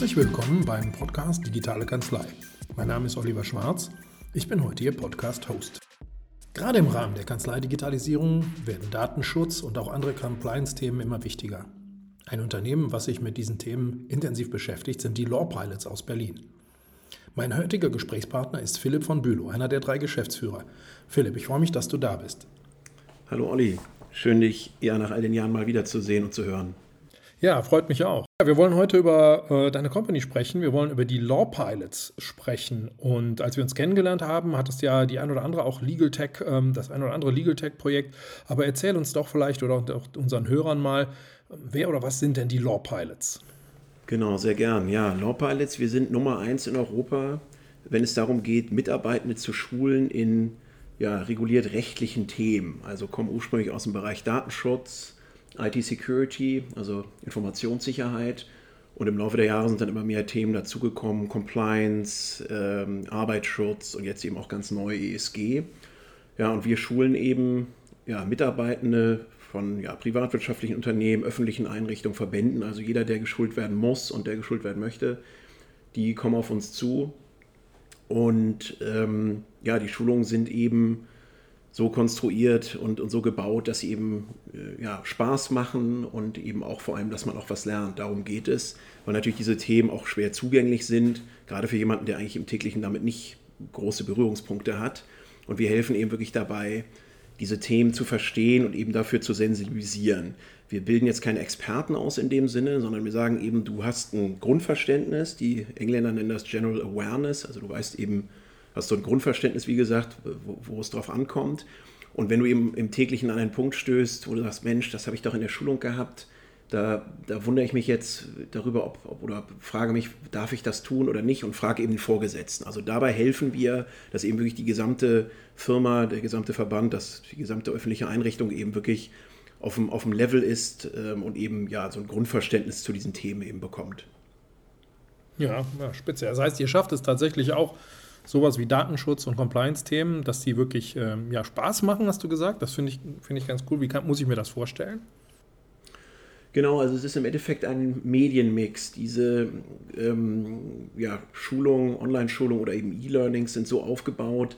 Herzlich willkommen beim Podcast Digitale Kanzlei. Mein Name ist Oliver Schwarz. Ich bin heute Ihr Podcast-Host. Gerade im Rahmen der Kanzleidigitalisierung werden Datenschutz und auch andere Compliance-Themen immer wichtiger. Ein Unternehmen, was sich mit diesen Themen intensiv beschäftigt, sind die Law Pilots aus Berlin. Mein heutiger Gesprächspartner ist Philipp von Bülow, einer der drei Geschäftsführer. Philipp, ich freue mich, dass du da bist. Hallo Olli, schön dich ja nach all den Jahren mal wiederzusehen und zu hören. Ja, freut mich auch. Wir wollen heute über äh, deine Company sprechen. Wir wollen über die Law Pilots sprechen. Und als wir uns kennengelernt haben, hat es ja die ein oder andere auch Legal Tech, ähm, das ein oder andere Legal Tech Projekt. Aber erzähl uns doch vielleicht oder auch unseren Hörern mal, wer oder was sind denn die Law Pilots? Genau, sehr gern. Ja, Law Pilots, wir sind Nummer eins in Europa, wenn es darum geht, Mitarbeitende zu schulen in ja, reguliert rechtlichen Themen. Also kommen ursprünglich aus dem Bereich Datenschutz, IT-Security, also Informationssicherheit. Und im Laufe der Jahre sind dann immer mehr Themen dazugekommen, Compliance, ähm, Arbeitsschutz und jetzt eben auch ganz neu ESG. Ja, und wir schulen eben ja, Mitarbeitende von ja, privatwirtschaftlichen Unternehmen, öffentlichen Einrichtungen, Verbänden, also jeder, der geschult werden muss und der geschult werden möchte, die kommen auf uns zu. Und ähm, ja, die Schulungen sind eben so konstruiert und, und so gebaut, dass sie eben äh, ja, Spaß machen und eben auch vor allem, dass man auch was lernt. Darum geht es, weil natürlich diese Themen auch schwer zugänglich sind, gerade für jemanden, der eigentlich im täglichen damit nicht große Berührungspunkte hat. Und wir helfen eben wirklich dabei, diese Themen zu verstehen und eben dafür zu sensibilisieren. Wir bilden jetzt keine Experten aus in dem Sinne, sondern wir sagen eben, du hast ein Grundverständnis, die Engländer nennen das General Awareness, also du weißt eben, hast so ein Grundverständnis, wie gesagt, wo, wo es drauf ankommt. Und wenn du eben im täglichen an einen Punkt stößt, wo du sagst, Mensch, das habe ich doch in der Schulung gehabt, da, da wundere ich mich jetzt darüber, ob, ob, oder frage mich, darf ich das tun oder nicht und frage eben den Vorgesetzten. Also dabei helfen wir, dass eben wirklich die gesamte Firma, der gesamte Verband, dass die gesamte öffentliche Einrichtung eben wirklich auf dem, auf dem Level ist ähm, und eben ja so ein Grundverständnis zu diesen Themen eben bekommt. Ja, ja, spitze. Das heißt, ihr schafft es tatsächlich auch, sowas wie Datenschutz und Compliance-Themen, dass die wirklich ähm, ja, Spaß machen, hast du gesagt. Das finde ich, find ich ganz cool. Wie kann, muss ich mir das vorstellen? Genau, also es ist im Endeffekt ein Medienmix. Diese ähm, ja, Schulungen, Online-Schulungen oder eben E-Learnings sind so aufgebaut,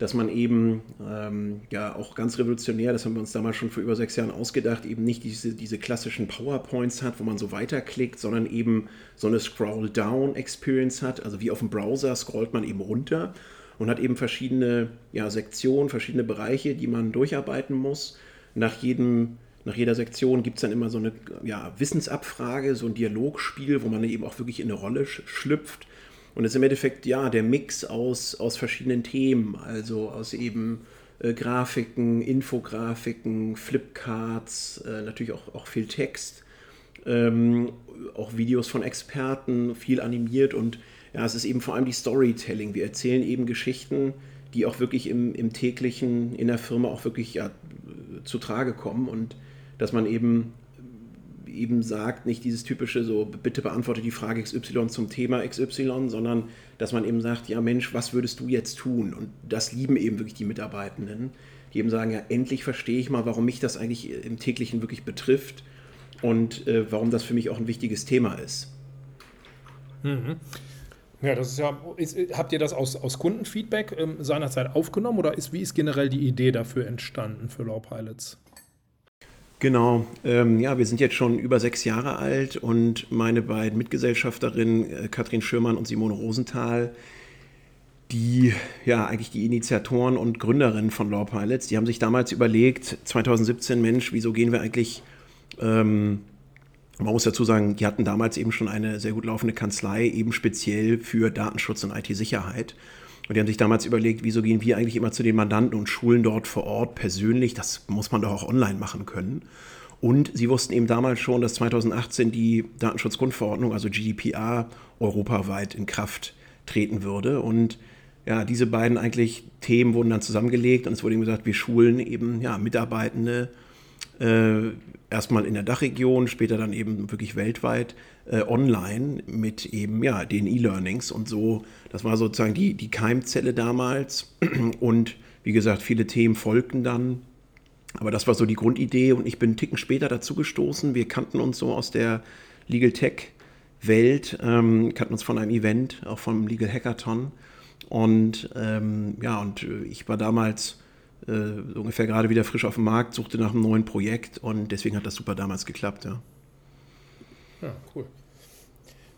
dass man eben ähm, ja auch ganz revolutionär, das haben wir uns damals schon vor über sechs Jahren ausgedacht, eben nicht diese, diese klassischen PowerPoints hat, wo man so weiterklickt, sondern eben so eine Scroll-Down-Experience hat. Also wie auf dem Browser scrollt man eben runter und hat eben verschiedene ja, Sektionen, verschiedene Bereiche, die man durcharbeiten muss. Nach jedem nach jeder Sektion gibt es dann immer so eine ja, Wissensabfrage, so ein Dialogspiel, wo man eben auch wirklich in eine Rolle schlüpft und es ist im Endeffekt ja der Mix aus, aus verschiedenen Themen, also aus eben äh, Grafiken, Infografiken, Flipcards, äh, natürlich auch, auch viel Text, ähm, auch Videos von Experten, viel animiert. Und ja, es ist eben vor allem die Storytelling. Wir erzählen eben Geschichten, die auch wirklich im, im täglichen, in der Firma auch wirklich ja, zu Trage kommen. Und dass man eben eben sagt, nicht dieses typische so, bitte beantworte die Frage XY zum Thema XY, sondern dass man eben sagt, ja Mensch, was würdest du jetzt tun? Und das lieben eben wirklich die Mitarbeitenden, die eben sagen, ja, endlich verstehe ich mal, warum mich das eigentlich im täglichen wirklich betrifft und äh, warum das für mich auch ein wichtiges Thema ist. Mhm. Ja, das ist ja, ist, habt ihr das aus, aus Kundenfeedback ähm, seinerzeit aufgenommen oder ist, wie ist generell die Idee dafür entstanden für Law Pilots? Genau, ähm, ja, wir sind jetzt schon über sechs Jahre alt und meine beiden Mitgesellschafterinnen, äh, Katrin Schürmann und Simone Rosenthal, die ja eigentlich die Initiatoren und Gründerinnen von Law Pilots, die haben sich damals überlegt, 2017, Mensch, wieso gehen wir eigentlich, ähm, man muss dazu sagen, die hatten damals eben schon eine sehr gut laufende Kanzlei, eben speziell für Datenschutz und IT-Sicherheit. Und die haben sich damals überlegt, wieso gehen wir eigentlich immer zu den Mandanten und schulen dort vor Ort persönlich? Das muss man doch auch online machen können. Und sie wussten eben damals schon, dass 2018 die Datenschutzgrundverordnung, also GDPR, europaweit in Kraft treten würde. Und ja, diese beiden eigentlich Themen wurden dann zusammengelegt und es wurde eben gesagt, wir schulen eben ja, Mitarbeitende äh, erstmal in der Dachregion, später dann eben wirklich weltweit äh, online mit eben ja den E-Learnings und so. Das war sozusagen die, die Keimzelle damals und wie gesagt, viele Themen folgten dann. Aber das war so die Grundidee und ich bin einen Ticken später dazu gestoßen. Wir kannten uns so aus der Legal Tech Welt. Ähm, kannten uns von einem Event, auch vom Legal Hackathon. Und ähm, ja, und äh, ich war damals äh, ungefähr gerade wieder frisch auf dem Markt, suchte nach einem neuen Projekt und deswegen hat das super damals geklappt, ja. Ja, cool.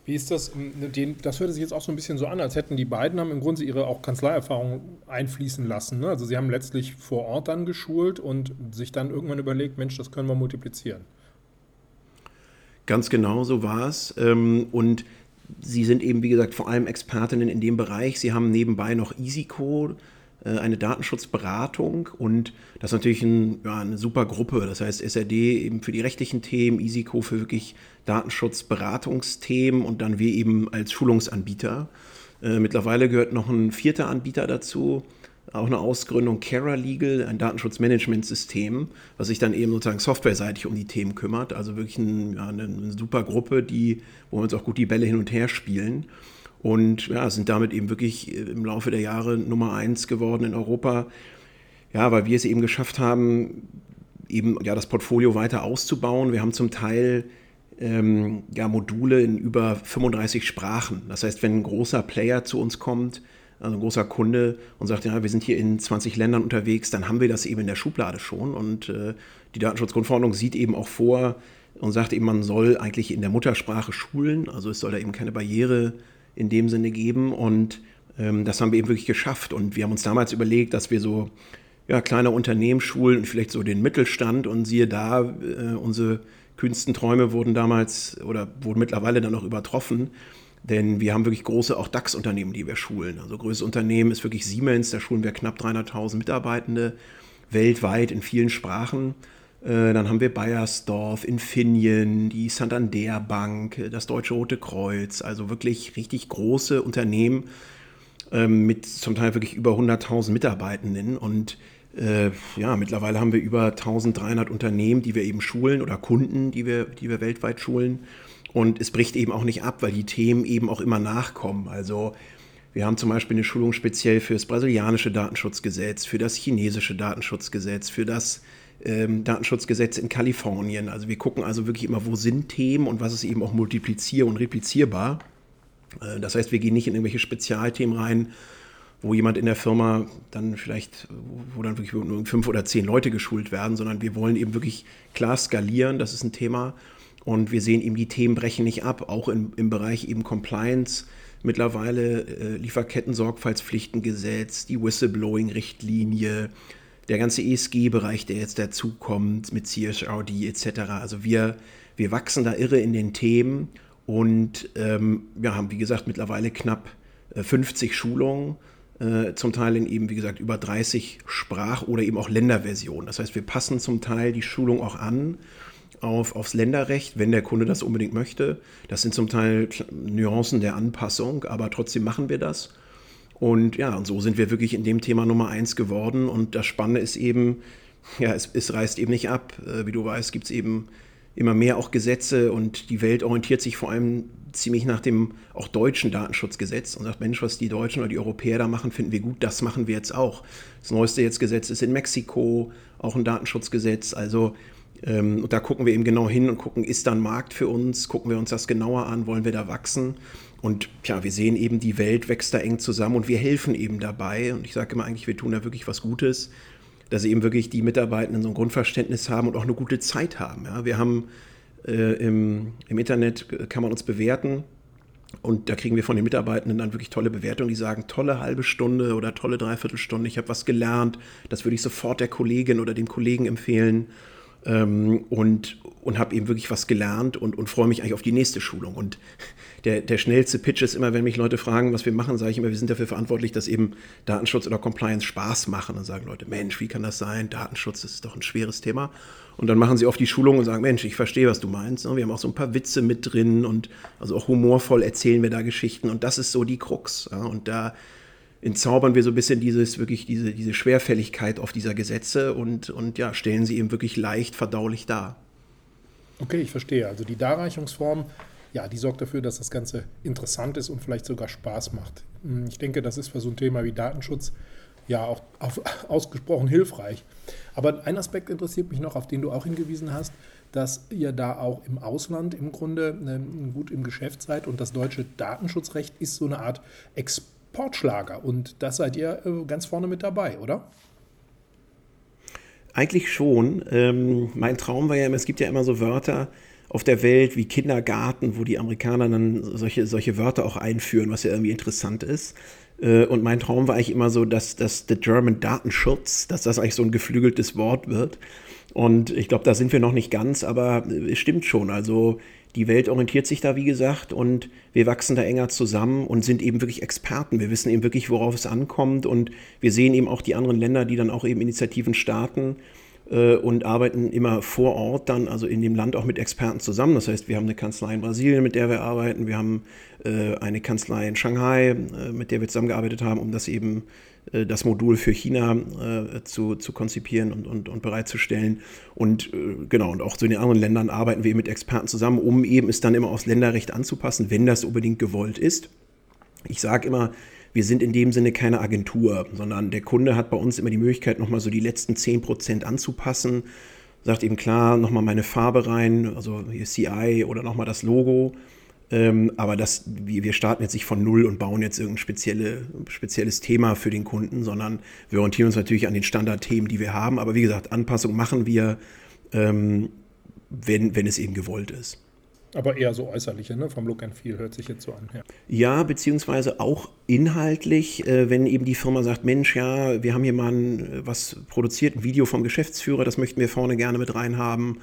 Wie ist das? Ähm, das hört sich jetzt auch so ein bisschen so an, als hätten die beiden haben im Grunde ihre auch Kanzleierfahrung einfließen lassen. Ne? Also sie haben letztlich vor Ort dann geschult und sich dann irgendwann überlegt, Mensch, das können wir multiplizieren. Ganz genau so war es. Ähm, und sie sind eben, wie gesagt, vor allem Expertinnen in dem Bereich. Sie haben nebenbei noch EasyCode, äh, eine Datenschutzberatung und das ist natürlich ein, ja, eine super Gruppe. Das heißt SRD eben für die rechtlichen Themen, EasyCo für wirklich Datenschutzberatungsthemen und dann wir eben als Schulungsanbieter. Äh, mittlerweile gehört noch ein vierter Anbieter dazu, auch eine Ausgründung Cara Legal, ein Datenschutzmanagementsystem, was sich dann eben sozusagen softwareseitig um die Themen kümmert. Also wirklich ein, ja, eine, eine, super Gruppe, die, wo wir uns auch gut die Bälle hin und her spielen. Und ja, sind damit eben wirklich im Laufe der Jahre Nummer eins geworden in Europa. Ja, weil wir es eben geschafft haben, eben ja, das Portfolio weiter auszubauen. Wir haben zum Teil ähm, ja, Module in über 35 Sprachen. Das heißt, wenn ein großer Player zu uns kommt, also ein großer Kunde und sagt, ja, wir sind hier in 20 Ländern unterwegs, dann haben wir das eben in der Schublade schon. Und äh, die Datenschutzgrundverordnung sieht eben auch vor und sagt eben, man soll eigentlich in der Muttersprache schulen. Also es soll da eben keine Barriere in dem Sinne geben. Und ähm, das haben wir eben wirklich geschafft. Und wir haben uns damals überlegt, dass wir so ja, kleine Unternehmen schulen und vielleicht so den Mittelstand und siehe da, äh, unsere kühnsten Träume wurden damals oder wurden mittlerweile dann auch übertroffen. Denn wir haben wirklich große auch DAX-Unternehmen, die wir schulen. Also größtes Unternehmen ist wirklich Siemens, da schulen wir knapp 300.000 Mitarbeitende weltweit in vielen Sprachen. Äh, dann haben wir Bayersdorf, Infineon, die Santander Bank, das Deutsche Rote Kreuz, also wirklich richtig große Unternehmen ähm, mit zum Teil wirklich über 100.000 Mitarbeitenden. Und äh, ja, mittlerweile haben wir über 1300 Unternehmen, die wir eben schulen oder Kunden, die wir, die wir weltweit schulen. Und es bricht eben auch nicht ab, weil die Themen eben auch immer nachkommen. Also wir haben zum Beispiel eine Schulung speziell für das brasilianische Datenschutzgesetz, für das chinesische Datenschutzgesetz, für das ähm, Datenschutzgesetz in Kalifornien. Also wir gucken also wirklich immer, wo sind Themen und was ist eben auch multiplizier- und replizierbar. Äh, das heißt, wir gehen nicht in irgendwelche Spezialthemen rein, wo jemand in der Firma dann vielleicht, wo dann wirklich nur fünf oder zehn Leute geschult werden, sondern wir wollen eben wirklich klar skalieren, das ist ein Thema. Und wir sehen eben, die Themen brechen nicht ab, auch im, im Bereich eben Compliance. Mittlerweile äh, Lieferketten-Sorgfaltspflichtengesetz, die Whistleblowing-Richtlinie, der ganze ESG-Bereich, der jetzt dazukommt mit CSRD etc. Also wir, wir wachsen da irre in den Themen und ähm, wir haben, wie gesagt, mittlerweile knapp äh, 50 Schulungen äh, zum Teil in eben, wie gesagt, über 30 Sprach- oder eben auch Länderversionen. Das heißt, wir passen zum Teil die Schulung auch an auf, aufs Länderrecht, wenn der Kunde das unbedingt möchte. Das sind zum Teil Nuancen der Anpassung, aber trotzdem machen wir das. Und ja, und so sind wir wirklich in dem Thema Nummer eins geworden. Und das Spannende ist eben, ja, es, es reißt eben nicht ab. Äh, wie du weißt, gibt es eben immer mehr auch Gesetze und die Welt orientiert sich vor allem ziemlich nach dem auch deutschen Datenschutzgesetz und sagt, Mensch, was die Deutschen oder die Europäer da machen, finden wir gut, das machen wir jetzt auch. Das neueste jetzt Gesetz ist in Mexiko, auch ein Datenschutzgesetz. Also ähm, und da gucken wir eben genau hin und gucken, ist da ein Markt für uns, gucken wir uns das genauer an, wollen wir da wachsen. Und ja, wir sehen eben, die Welt wächst da eng zusammen und wir helfen eben dabei. Und ich sage immer eigentlich, wir tun da wirklich was Gutes, dass eben wirklich die Mitarbeitenden so ein Grundverständnis haben und auch eine gute Zeit haben. Ja, wir haben äh, im, im Internet, äh, kann man uns bewerten. Und da kriegen wir von den Mitarbeitenden dann wirklich tolle Bewertungen, die sagen, tolle halbe Stunde oder tolle Dreiviertelstunde, ich habe was gelernt, das würde ich sofort der Kollegin oder dem Kollegen empfehlen ähm, und, und habe eben wirklich was gelernt und, und freue mich eigentlich auf die nächste Schulung. Und der, der schnellste Pitch ist immer, wenn mich Leute fragen, was wir machen, sage ich immer, wir sind dafür verantwortlich, dass eben Datenschutz oder Compliance Spaß machen. Und sagen Leute, Mensch, wie kann das sein? Datenschutz ist doch ein schweres Thema. Und dann machen sie oft die Schulung und sagen, Mensch, ich verstehe, was du meinst. Wir haben auch so ein paar Witze mit drin und also auch humorvoll erzählen wir da Geschichten. Und das ist so die Krux. Und da entzaubern wir so ein bisschen dieses, wirklich diese, diese Schwerfälligkeit auf dieser Gesetze und, und ja, stellen sie eben wirklich leicht verdaulich dar. Okay, ich verstehe. Also die Darreichungsform, ja, die sorgt dafür, dass das Ganze interessant ist und vielleicht sogar Spaß macht. Hm, ich denke, das ist für so ein Thema wie Datenschutz ja auch auf, ausgesprochen hilfreich. Aber ein Aspekt interessiert mich noch, auf den du auch hingewiesen hast. dass ihr da auch im Ausland im Grunde ähm, gut im Geschäft seid und das deutsche Datenschutzrecht ist so eine Art Exportschlager und das seid ihr äh, ganz vorne mit dabei, oder? Eigentlich schon. Ähm, mein Traum war ja immer, es gibt ja immer so Wörter auf der Welt wie Kindergarten, wo die Amerikaner dann solche, solche Wörter auch einführen, was ja irgendwie interessant ist. Äh, und mein Traum war eigentlich immer so, dass das The German Datenschutz, dass das eigentlich so ein geflügeltes Wort wird. Und ich glaube, da sind wir noch nicht ganz, aber es stimmt schon. Also die Welt orientiert sich da, wie gesagt, und wir wachsen da enger zusammen und sind eben wirklich Experten. Wir wissen eben wirklich, worauf es ankommt und wir sehen eben auch die anderen Länder, die dann auch eben Initiativen starten äh, und arbeiten immer vor Ort dann, also in dem Land auch mit Experten zusammen. Das heißt, wir haben eine Kanzlei in Brasilien, mit der wir arbeiten, wir haben äh, eine Kanzlei in Shanghai, äh, mit der wir zusammengearbeitet haben, um das eben das Modul für China äh, zu, zu konzipieren und, und, und bereitzustellen. Und äh, genau, und auch in den anderen Ländern arbeiten wir mit Experten zusammen, um eben es dann immer aufs Länderrecht anzupassen, wenn das unbedingt gewollt ist. Ich sage immer, wir sind in dem Sinne keine Agentur, sondern der Kunde hat bei uns immer die Möglichkeit, nochmal so die letzten 10% anzupassen. Sagt eben klar, nochmal meine Farbe rein, also hier CI oder nochmal das Logo. Ähm, aber das, wir, starten jetzt nicht von Null und bauen jetzt irgendein spezielle, spezielles Thema für den Kunden, sondern wir orientieren uns natürlich an den Standardthemen, die wir haben. Aber wie gesagt, Anpassung machen wir, ähm, wenn, wenn es eben gewollt ist. Aber eher so äußerliche, ne? vom Look and Feel hört sich jetzt so an. Ja, ja beziehungsweise auch inhaltlich, äh, wenn eben die Firma sagt, Mensch, ja, wir haben hier mal ein, was produziert, ein Video vom Geschäftsführer, das möchten wir vorne gerne mit reinhaben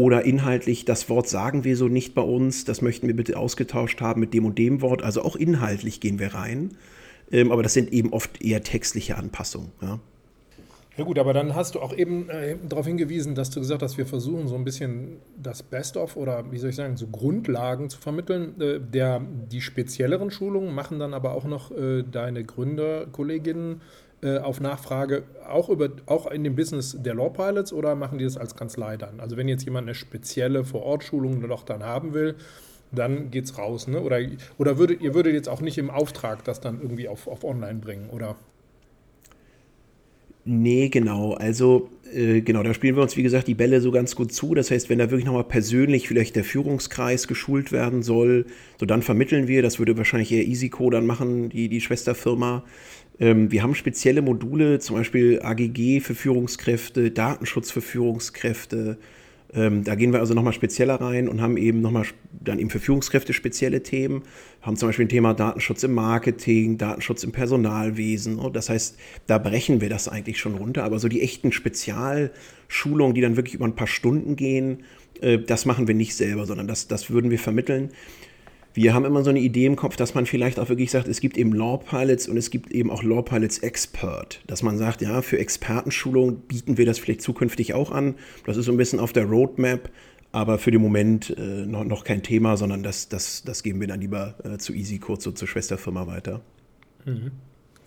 oder inhaltlich, das Wort sagen wir so nicht bei uns, das möchten wir bitte ausgetauscht haben mit dem und dem Wort. Also auch inhaltlich gehen wir rein. Ähm, aber das sind eben oft eher textliche Anpassungen. Ja. Ja gut, aber dann hast du auch eben äh, darauf hingewiesen, dass du gesagt hast, wir versuchen so ein bisschen das Best-of oder wie soll ich sagen, so Grundlagen zu vermitteln. Äh, der, die spezielleren Schulungen machen dann aber auch noch äh, deine Gründerkolleginnen äh, auf Nachfrage auch, über, auch in dem Business der Law Pilots oder machen die das als Kanzlei dann? Also wenn jetzt jemand eine spezielle Vor-Ort-Schulung noch dann haben will, dann geht es raus. Ne? Oder, oder würdet, ihr würdet jetzt auch nicht im Auftrag das dann irgendwie auf, auf online bringen, oder? Nee, genau. Also äh, genau, da spielen wir uns, wie gesagt, die Bälle so ganz gut zu. Das heißt, wenn da wirklich nochmal persönlich vielleicht der Führungskreis geschult werden soll, so dann vermitteln wir. Das würde wahrscheinlich eher EasyCo dann machen, die, die Schwesterfirma. Ähm, wir haben spezielle Module, zum Beispiel AGG für Führungskräfte, Datenschutz für Führungskräfte. Ähm, da gehen wir also nochmal spezieller rein und haben eben nochmal dann eben für Führungskräfte spezielle Themen. Haben zum Beispiel ein Thema Datenschutz im Marketing, Datenschutz im Personalwesen. Oh, das heißt, da brechen wir das eigentlich schon runter. Aber so die echten Spezialschulungen, die dann wirklich über ein paar Stunden gehen, äh, das machen wir nicht selber, sondern das, das würden wir vermitteln wir haben immer so eine Idee im Kopf, dass man vielleicht auch wirklich sagt, es gibt eben Law Pilots und es gibt eben auch Law Pilots Expert. Dass man sagt, ja, für Expertenschulung bieten wir das vielleicht zukünftig auch an. Das ist so ein bisschen auf der Roadmap, aber für den Moment äh, noch, noch kein Thema, sondern das, das, das geben wir dann lieber äh, zu Easy kurz so zur Schwesterfirma weiter. Mhm.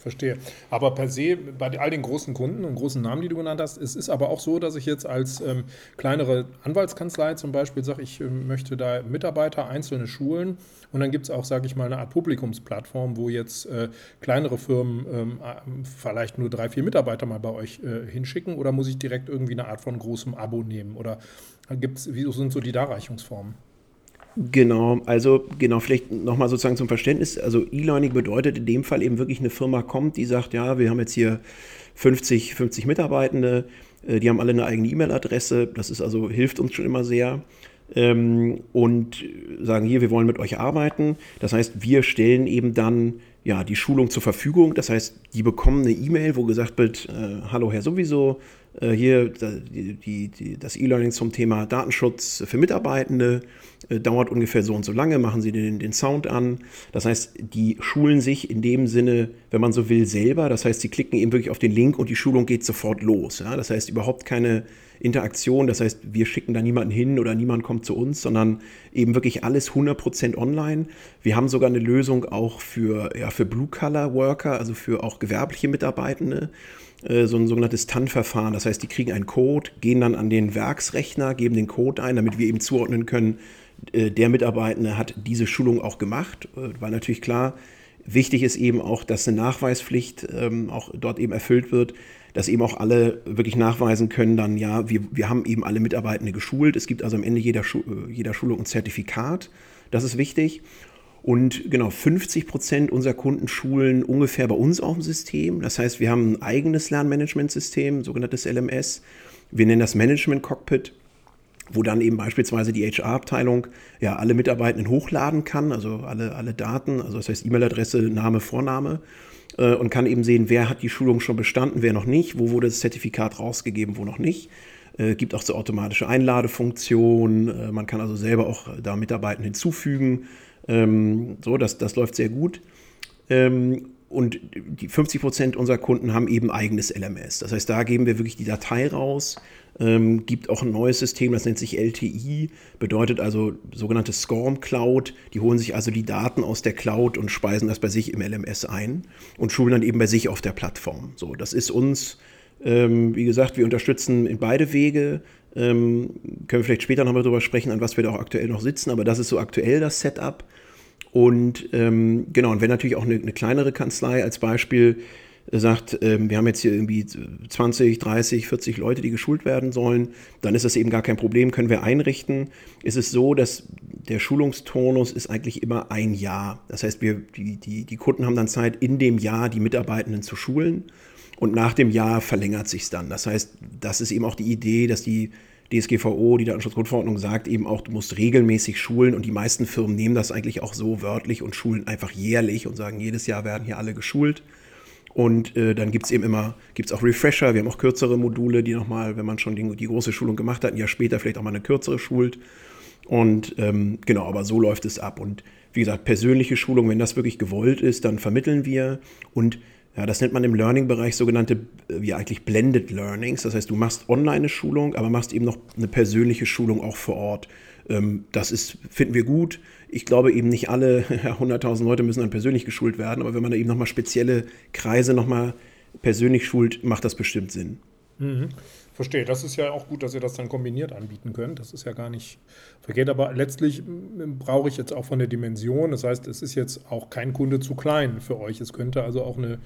Verstehe. Aber per se, bei all den großen Kunden und großen Namen, die du genannt hast, es ist aber auch so, dass ich jetzt als ähm, kleinere Anwaltskanzlei zum Beispiel sage, ich äh, möchte da Mitarbeiter einzelne schulen und dann gibt es auch, sage ich mal, eine Art Publikumsplattform, wo jetzt äh, kleinere Firmen ähm, äh, vielleicht nur drei, vier Mitarbeiter mal bei euch äh, hinschicken oder muss ich direkt irgendwie eine Art von großem Abo nehmen oder gibt's, wie sind so die Darreichungsformen? Genau, also genau, vielleicht nochmal sozusagen zum Verständnis. Also E-Learning bedeutet in dem Fall eben wirklich eine Firma kommt, die sagt, ja, wir haben jetzt hier 50, 50 Mitarbeitende, äh, die haben alle eine eigene E-Mail-Adresse, das ist also, hilft uns schon immer sehr. Ähm, und sagen hier, wir wollen mit euch arbeiten. Das heißt, wir stellen eben dann ja, die Schulung zur Verfügung. Das heißt, die bekommen eine E-Mail, wo gesagt wird, äh, hallo Herr sowieso, hier die, die, die, das E-Learning zum Thema Datenschutz für Mitarbeitende äh, dauert ungefähr so und so lange, machen Sie den, den Sound an. Das heißt, die schulen sich in dem Sinne, wenn man so will, selber. Das heißt, sie klicken eben wirklich auf den Link und die Schulung geht sofort los. Ja? Das heißt, überhaupt keine Interaktion. Das heißt, wir schicken da niemanden hin oder niemand kommt zu uns, sondern eben wirklich alles 100% online. Wir haben sogar eine Lösung auch für, ja, für Blue-Color-Worker, also für auch gewerbliche Mitarbeitende äh, so ein sogenanntes TAN-Verfahren. Das heißt, die kriegen einen Code, gehen dann an den Werksrechner, geben den Code ein, damit wir eben zuordnen können, äh, der Mitarbeitende hat diese Schulung auch gemacht, äh, weil natürlich klar, Wichtig ist eben auch, dass eine Nachweispflicht ähm, auch dort eben erfüllt wird, dass eben auch alle wirklich nachweisen können, dann ja, wir, wir haben eben alle Mitarbeitende geschult. Es gibt also am Ende jeder, äh, jeder Schulung ein Zertifikat. Das ist wichtig. Und genau, 50 Prozent unserer Kunden schulen ungefähr bei uns auf dem System. Das heißt, wir haben ein eigenes Lernmanagementsystem, sogenanntes LMS. Wir nennen das Management Cockpit, wo dann eben beispielsweise die HR-Abteilung ja alle Mitarbeitenden hochladen kann, also alle, alle Daten, also das heißt E-Mail-Adresse, Name, Vorname äh, und kann eben sehen, wer hat die Schulung schon bestanden, wer noch nicht, wo wurde das Zertifikat rausgegeben, wo noch nicht. Äh, gibt auch so automatische Einladefunktion. Äh, man kann also selber auch da Mitarbeitenden hinzufügen. Ähm, so, das, das läuft sehr gut. Ähm, und die 50 Prozent unserer Kunden haben eben eigenes LMS. Das heißt, da geben wir wirklich die Datei raus. Ähm, gibt auch ein neues System, das nennt sich LTI, bedeutet also sogenannte SCORM Cloud. Die holen sich also die Daten aus der Cloud und speisen das bei sich im LMS ein und schulen dann eben bei sich auf der Plattform. So, das ist uns, ähm, wie gesagt, wir unterstützen in beide Wege. Ähm, können wir vielleicht später nochmal darüber sprechen, an was wir da auch aktuell noch sitzen, aber das ist so aktuell das Setup. Und ähm, genau, und wenn natürlich auch eine, eine, kleinere Kanzlei als Beispiel sagt, ähm, wir haben jetzt hier irgendwie 20, 30, 40 Leute, die geschult werden sollen, dann ist das eben gar kein Problem, können wir einrichten. Ist es so, dass der Schulungsturnus ist eigentlich immer ein Jahr. Das heißt, wir, die, die, die Kunden haben dann Zeit, in dem Jahr die Mitarbeitenden zu schulen. Und nach dem Jahr verlängert sich dann. Das heißt, das ist eben auch die Idee, dass die DSGVO, die Datenschutzgrundverordnung sagt eben auch, du musst regelmäßig schulen und die meisten Firmen nehmen das eigentlich auch so wörtlich und schulen einfach jährlich und sagen, jedes Jahr werden hier alle geschult. Und äh, dann gibt es eben immer, gibt es auch Refresher, wir haben auch kürzere Module, die nochmal, wenn man schon die, die, große Schulung gemacht hat, ein Jahr später vielleicht auch mal eine kürzere schult. Und ähm, genau, aber so läuft es ab. Und wie gesagt, persönliche Schulung, wenn das wirklich gewollt ist, dann vermitteln wir. Und ja, das nennt man im Learning-Bereich sogenannte, äh, wie eigentlich Blended Learnings. Das heißt, du machst online eine Schulung, aber machst eben noch eine persönliche Schulung auch vor Ort. Ähm, das ist, finden wir gut. Ich glaube eben nicht alle 100.000 Leute müssen dann persönlich geschult werden, aber wenn man da eben nochmal spezielle Kreise nochmal persönlich schult, macht das bestimmt Sinn. Mhm. Verstehe. Das ist ja auch gut, dass ihr das dann kombiniert anbieten könnt. Das ist ja gar nicht verkehrt. Aber letztlich brauche ich jetzt auch von der Dimension. Das heißt, es ist jetzt auch kein Kunde zu klein für euch. Es könnte also auch eine,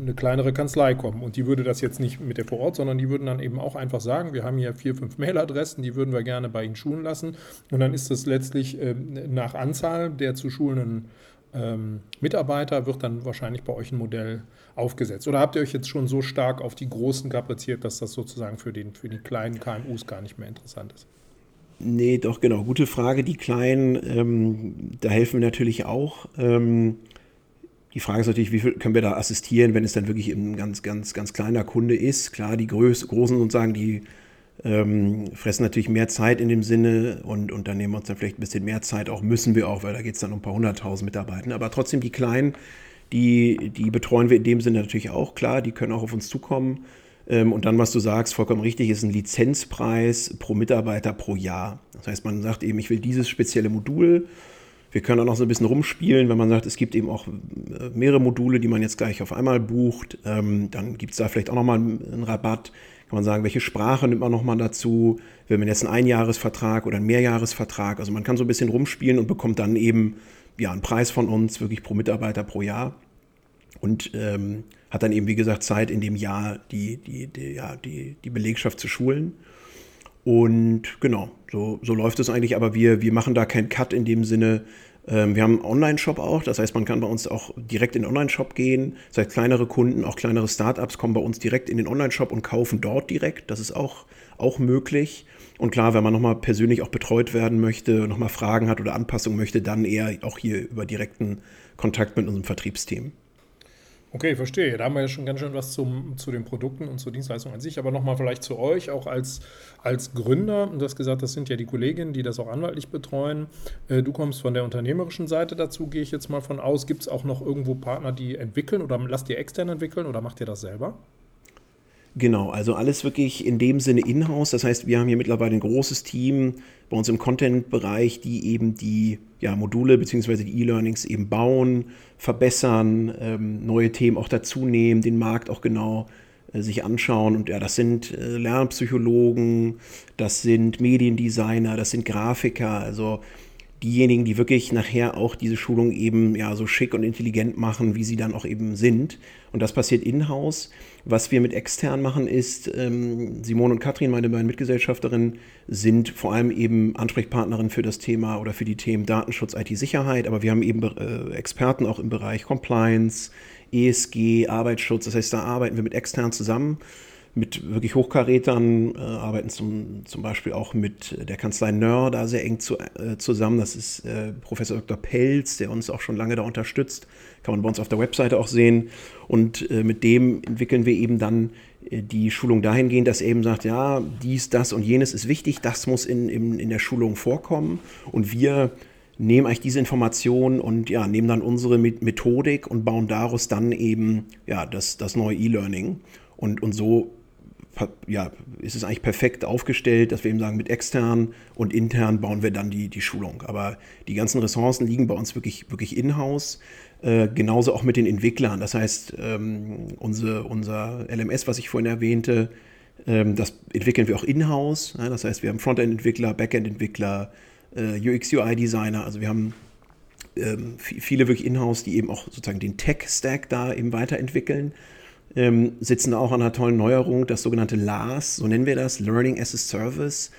eine kleinere Kanzlei kommen. Und die würde das jetzt nicht mit der vor Ort, sondern die würden dann eben auch einfach sagen, wir haben hier vier, fünf Mailadressen, die würden wir gerne bei Ihnen schulen lassen. Und dann ist das letztlich äh, nach Anzahl der zu schulenden ähm, Mitarbeiter wird dann wahrscheinlich bei euch ein Modell aufgesetzt. Oder habt ihr euch jetzt schon so stark auf die Großen kapriziert, dass das sozusagen für, den, für die kleinen KMUs gar nicht mehr interessant ist? Nee, doch, genau. Gute Frage. Die Kleinen, ähm, da helfen wir natürlich auch. Ähm, die Frage ist natürlich, wie viel können wir da assistieren, wenn es dann wirklich ein ganz, ganz, ganz kleiner Kunde ist. Klar, die Groß Großen sozusagen, die ähm, fressen natürlich mehr Zeit in dem Sinne und, und dann nehmen wir uns dann vielleicht ein bisschen mehr Zeit, auch müssen wir auch, weil da geht es dann um ein paar hunderttausend Mitarbeiter. Aber trotzdem die Kleinen, die, die betreuen wir in dem Sinne natürlich auch, klar, die können auch auf uns zukommen. Ähm, und dann, was du sagst, vollkommen richtig, ist ein Lizenzpreis pro Mitarbeiter pro Jahr. Das heißt, man sagt eben, ich will dieses spezielle Modul. Wir können auch noch so ein bisschen rumspielen, wenn man sagt, es gibt eben auch äh, mehrere Module, die man jetzt gleich auf einmal bucht. Ähm, dann gibt es da vielleicht auch nochmal einen Rabatt kann man sagen, welche Sprache nimmt man nochmal dazu, will man jetzt einen Einjahresvertrag oder einen Mehrjahresvertrag. Also man kann so ein bisschen rumspielen und bekommt dann eben ja, einen Preis von uns, wirklich pro Mitarbeiter pro Jahr. Und ähm, hat dann eben, wie gesagt, Zeit in dem Jahr die, die, die, ja, die, die Belegschaft zu schulen. Und genau, so, so läuft es eigentlich, aber wir, wir machen da keinen Cut in dem Sinne, ähm, wir haben einen Online-Shop auch, das heißt, man kann bei uns auch direkt in den Online-Shop gehen. Das heißt, kleinere Kunden, auch kleinere Startups kommen bei uns direkt in den Online-Shop und kaufen dort direkt. Das ist auch, auch möglich. Und klar, wenn man nochmal persönlich auch betreut werden möchte, nochmal Fragen hat oder Anpassungen möchte, dann eher auch hier über direkten Kontakt mit unserem Vertriebsteam. Okay, verstehe. Da haben wir ja schon ganz schön was zum, zu den Produkten und zur Dienstleistung an sich. Aber nochmal vielleicht zu euch, auch als, als Gründer. Du hast gesagt, das sind ja die Kolleginnen, die das auch anwaltlich betreuen. Äh, du kommst von der unternehmerischen Seite dazu, gehe ich jetzt mal von aus. Gibt es auch noch irgendwo Partner, die entwickeln oder lasst ihr extern entwickeln oder macht ihr das selber? Genau, also alles wirklich in dem Sinne in-house. Das heißt, wir haben hier mittlerweile ein großes Team bei uns im Content-Bereich, die eben die ja, Module bzw. die E-Learnings eben bauen, verbessern, ähm, neue Themen auch dazu nehmen, den Markt auch genau äh, sich anschauen. Und ja, das sind äh, Lernpsychologen, das sind Mediendesigner, das sind Grafiker. Also diejenigen, die wirklich nachher auch diese Schulung eben ja so schick und intelligent machen, wie sie dann auch eben sind. Und das passiert in-house. Was wir mit extern machen ist, ähm, Simone und Katrin, meine beiden Mitgesellschafterinnen, sind vor allem eben Ansprechpartnerin für das Thema oder für die Themen Datenschutz, IT-Sicherheit, aber wir haben eben äh, Experten auch im Bereich Compliance, ESG, Arbeitsschutz. Das heißt, da arbeiten wir mit extern zusammen mit wirklich Hochkarätern, äh, arbeiten zum, zum Beispiel auch mit der Kanzlei Nör da sehr eng zu, äh, zusammen. Das ist äh, Professor Dr. Pelz, der uns auch schon lange da unterstützt. Kann man bei uns auf der Webseite auch sehen. Und äh, mit dem entwickeln wir eben dann äh, die Schulung dahingehend, dass er eben sagt, ja, dies, das und jenes ist wichtig, das muss in, in, in der Schulung vorkommen. Und wir nehmen eigentlich diese Informationen und ja, nehmen dann unsere Methodik und bauen daraus dann eben ja, das, das neue E-Learning. Und, und so ja, ist es eigentlich perfekt aufgestellt, dass wir eben sagen, mit extern und intern bauen wir dann die, die Schulung. Aber die ganzen Ressourcen liegen bei uns wirklich, wirklich in-house. Äh, genauso auch mit den Entwicklern. Das heißt, ähm, unsere, unser LMS, was ich vorhin erwähnte, ähm, das entwickeln wir auch in-house. Ja, das heißt, wir haben Frontend-Entwickler, Backend-Entwickler, äh, UX-UI-Designer. Also wir haben ähm, viele wirklich in-house, die eben auch sozusagen den Tech-Stack da eben weiterentwickeln ähm, sitzen auch an einer tollen Neuerung, das sogenannte LAS, so nennen wir das, Learning as a Service.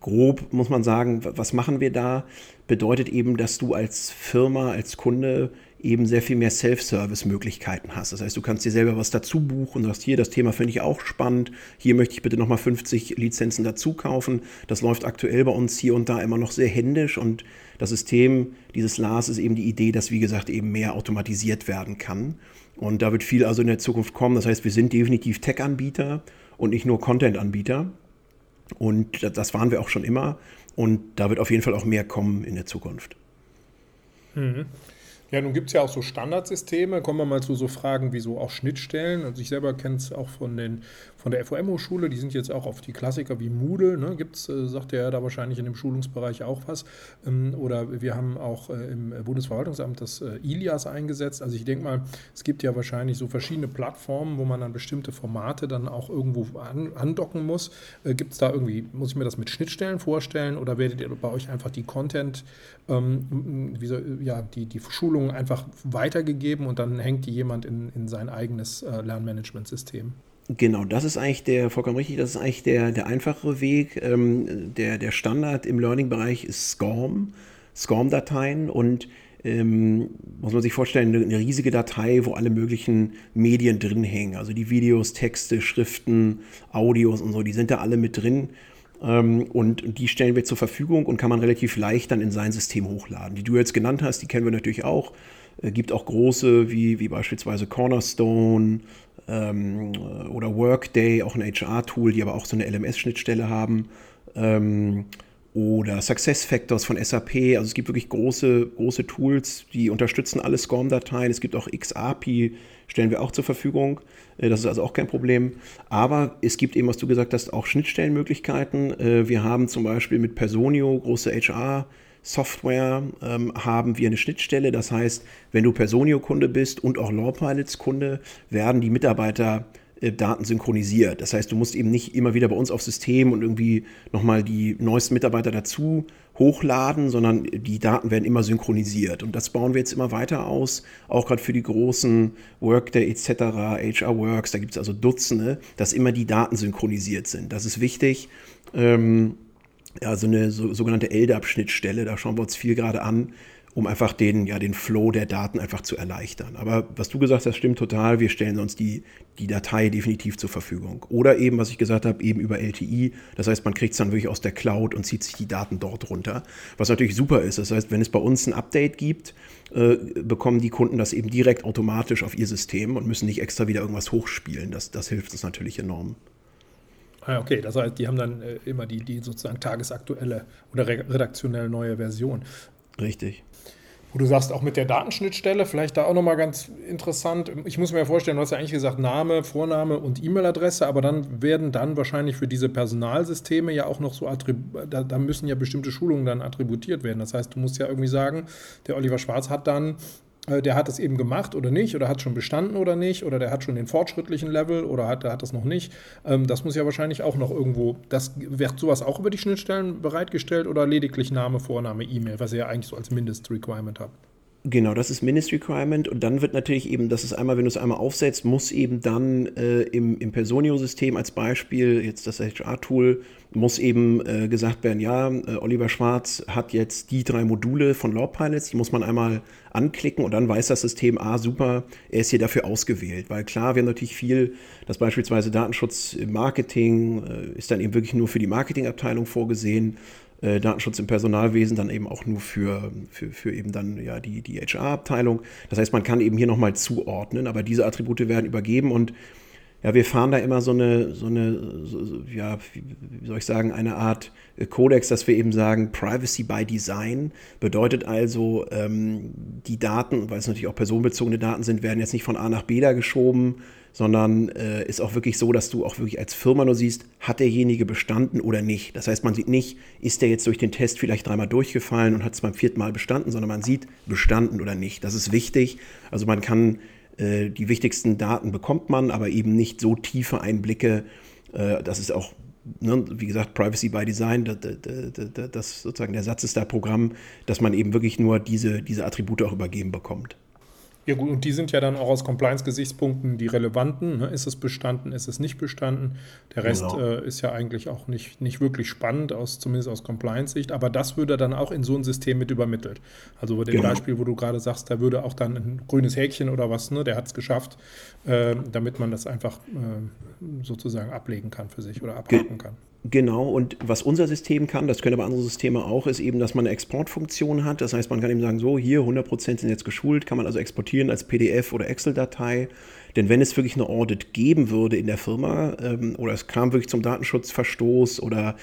Grob muss man sagen, was machen wir da? Bedeutet eben, dass du als Firma, als Kunde eben sehr viel mehr Self-Service-Möglichkeiten hast. Das heißt, du kannst dir selber was dazu buchen, sagst hier, das Thema finde ich auch spannend, hier möchte ich bitte nochmal 50 Lizenzen dazu kaufen. Das läuft aktuell bei uns hier und da immer noch sehr händisch und das System dieses LAS ist eben die Idee, dass, wie gesagt, eben mehr automatisiert werden kann. Und da wird viel also in der Zukunft kommen. Das heißt, wir sind definitiv Tech-Anbieter und nicht nur Content-Anbieter. Und das waren wir auch schon immer. Und da wird auf jeden Fall auch mehr kommen in der Zukunft. Mhm. Ja, nun gibt es ja auch so Standardsysteme. Kommen wir mal zu so Fragen wie so auch Schnittstellen. Also ich selber kenne es auch von, den, von der FOM-Hochschule. Die sind jetzt auch auf die Klassiker wie Moodle. Ne? Gibt es, äh, sagt ja da wahrscheinlich in dem Schulungsbereich auch was. Ähm, oder wir haben auch äh, im Bundesverwaltungsamt das äh, ILIAS eingesetzt. Also ich denke mal, es gibt ja wahrscheinlich so verschiedene Plattformen, wo man dann bestimmte Formate dann auch irgendwo an, andocken muss. Äh, gibt es da irgendwie, muss ich mir das mit Schnittstellen vorstellen oder werdet ihr bei euch einfach die Content, ähm, wie so, ja, die, die Schulung Empfehlungen einfach weitergegeben und dann hängt die jemand in, in sein eigenes äh, Lernmanagementsystem. Genau, das ist eigentlich der, vollkommen richtig, das ist eigentlich der, der einfachere Weg. Ähm, der, der Standard im Learning-Bereich ist SCORM, SCORM-Dateien und ähm, muss man sich vorstellen, eine, eine, riesige Datei, wo alle möglichen Medien drin hängen. Also die Videos, Texte, Schriften, Audios und so, die sind da alle mit drin. Ähm, und die stellen wir zur Verfügung und kann man relativ leicht dann in sein System hochladen. Die du jetzt genannt hast, die kennen wir natürlich auch. Äh, gibt auch große, wie, wie beispielsweise Cornerstone ähm, oder Workday, auch ein HR-Tool, die aber auch so eine LMS-Schnittstelle haben. Ähm, oder SuccessFactors von SAP. Also es gibt wirklich große, große Tools, die unterstützen alle SCORM-Dateien. Es gibt auch XAPI, stellen wir auch zur Verfügung. Äh, das ist also auch kein Problem. Aber es gibt eben, was du gesagt hast, auch Schnittstellenmöglichkeiten. Äh, wir haben zum Beispiel mit Personio, große HR, Software ähm, haben wir eine Schnittstelle. Das heißt, wenn du Personio-Kunde bist und auch Lawpilots-Kunde, werden die Mitarbeiter Daten synchronisiert. Das heißt, du musst eben nicht immer wieder bei uns aufs System und irgendwie nochmal die neuesten Mitarbeiter dazu hochladen, sondern die Daten werden immer synchronisiert. Und das bauen wir jetzt immer weiter aus, auch gerade für die großen Workday etc., HR Works, da gibt es also Dutzende, dass immer die Daten synchronisiert sind. Das ist wichtig. Ähm, ja, so eine so, sogenannte LDAP-Schnittstelle, da schauen wir uns viel gerade an, um einfach den, ja, den Flow der Daten einfach zu erleichtern. Aber was du gesagt hast, stimmt total. Wir stellen uns die, die Datei definitiv zur Verfügung. Oder eben, was ich gesagt habe, eben über LTI. Das heißt, man kriegt es dann wirklich aus der Cloud und zieht sich die Daten dort runter. Was natürlich super ist. Das heißt, wenn es bei uns ein Update gibt, äh, bekommen die Kunden das eben direkt automatisch auf ihr System und müssen nicht extra wieder irgendwas hochspielen. Das, das hilft uns natürlich enorm. Ah, okay, das heißt, die haben dann äh, immer die, die sozusagen tagesaktuelle oder redaktionell neue Version. Richtig. Wo du sagst, auch mit der Datenschnittstelle, vielleicht da auch nochmal ganz interessant. Ich muss mir vorstellen, du hast ja eigentlich gesagt Name, Vorname und E-Mail-Adresse, aber dann werden dann wahrscheinlich für diese Personalsysteme ja auch noch so, da, da, müssen ja bestimmte Schulungen dann attributiert werden. Das heißt, du musst ja irgendwie sagen, der Oliver Schwarz hat dann der hat es eben gemacht oder nicht, oder hat schon bestanden oder nicht, oder der hat schon den fortschrittlichen Level oder hat, der hat das noch nicht. Ähm, das muss ja wahrscheinlich auch noch irgendwo, das wird sowas auch über die Schnittstellen bereitgestellt oder lediglich Name, Vorname, E-Mail, was ihr ja eigentlich so als Mindest-Requirement habt. Genau, das ist Ministry Requirement und dann wird natürlich eben, das ist einmal, wenn du es einmal aufsetzt, muss eben dann äh, im, im Personio-System als Beispiel, jetzt das HR-Tool, muss eben äh, gesagt werden, ja, äh, Oliver Schwarz hat jetzt die drei Module von Law Pilots, die muss man einmal anklicken und dann weiß das System, ah super, er ist hier dafür ausgewählt. Weil klar, wir haben natürlich viel, dass beispielsweise Datenschutz im Marketing äh, ist dann eben wirklich nur für die Marketingabteilung vorgesehen äh, Datenschutz im Personalwesen dann eben auch nur für, für, für eben dann ja die, die HR-Abteilung. Das heißt, man kann eben hier nochmal zuordnen, aber diese Attribute werden übergeben und ja, wir fahren da immer so eine, so eine, so, ja, wie soll ich sagen, eine Art Kodex, dass wir eben sagen, Privacy by Design bedeutet also, ähm, die Daten, weil es natürlich auch personenbezogene Daten sind, werden jetzt nicht von A nach B da geschoben, sondern äh, ist auch wirklich so, dass du auch wirklich als Firma nur siehst, hat derjenige bestanden oder nicht. Das heißt, man sieht nicht, ist der jetzt durch den Test vielleicht dreimal durchgefallen und hat es beim vierten Mal bestanden, sondern man sieht, bestanden oder nicht. Das ist wichtig. Also man kann äh, die wichtigsten Daten bekommt man, aber eben nicht so tiefe Einblicke. Äh, das ist auch Ne, wie gesagt, Privacy by Design, das, das, das, sozusagen der Satz ist da Programm, dass man eben wirklich nur diese, diese Attribute auch übergeben bekommt. Ja gut, und die sind ja dann auch aus Compliance-Gesichtspunkten die relevanten. Ne? Ist es bestanden, ist es nicht bestanden? Der Rest genau. äh, ist ja eigentlich auch nicht, nicht wirklich spannend, aus, zumindest aus Compliance-Sicht. Aber das würde dann auch in so ein System mit übermittelt. Also bei dem genau. Beispiel, wo du gerade sagst, da würde auch dann ein grünes Häkchen oder was, ne, der hat es geschafft, äh, damit man das einfach äh, sozusagen ablegen kann für sich oder abhaken Ge kann. Genau, und was unser System kann, das können aber andere Systeme auch, ist eben, dass man eine Exportfunktion hat. Das heißt, man kann eben sagen, so, hier 100% sind jetzt geschult, kann man also exportieren als PDF oder Excel-Datei. Denn wenn es wirklich eine Audit geben würde in der Firma ähm, oder es kam wirklich zum Datenschutzverstoß oder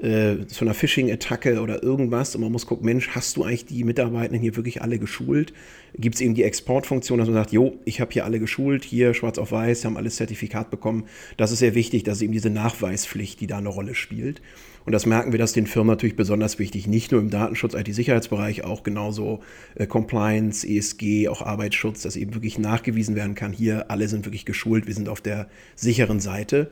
äh, zu einer Phishing-Attacke oder irgendwas und man muss gucken, Mensch, hast du eigentlich die Mitarbeitenden hier wirklich alle geschult? Gibt es eben die Exportfunktion, dass man sagt, jo, ich habe hier alle geschult, hier schwarz auf weiß, haben alles Zertifikat bekommen. Das ist sehr wichtig, dass eben diese Nachweispflicht, die da eine Rolle spielt. Und das merken wir, dass den Firmen natürlich besonders wichtig, nicht nur im Datenschutz, IT-Sicherheitsbereich, auch genauso äh, Compliance, ESG, auch Arbeitsschutz, dass eben wirklich nachgewiesen werden kann, hier alle sind wirklich geschult, wir sind auf der sicheren Seite.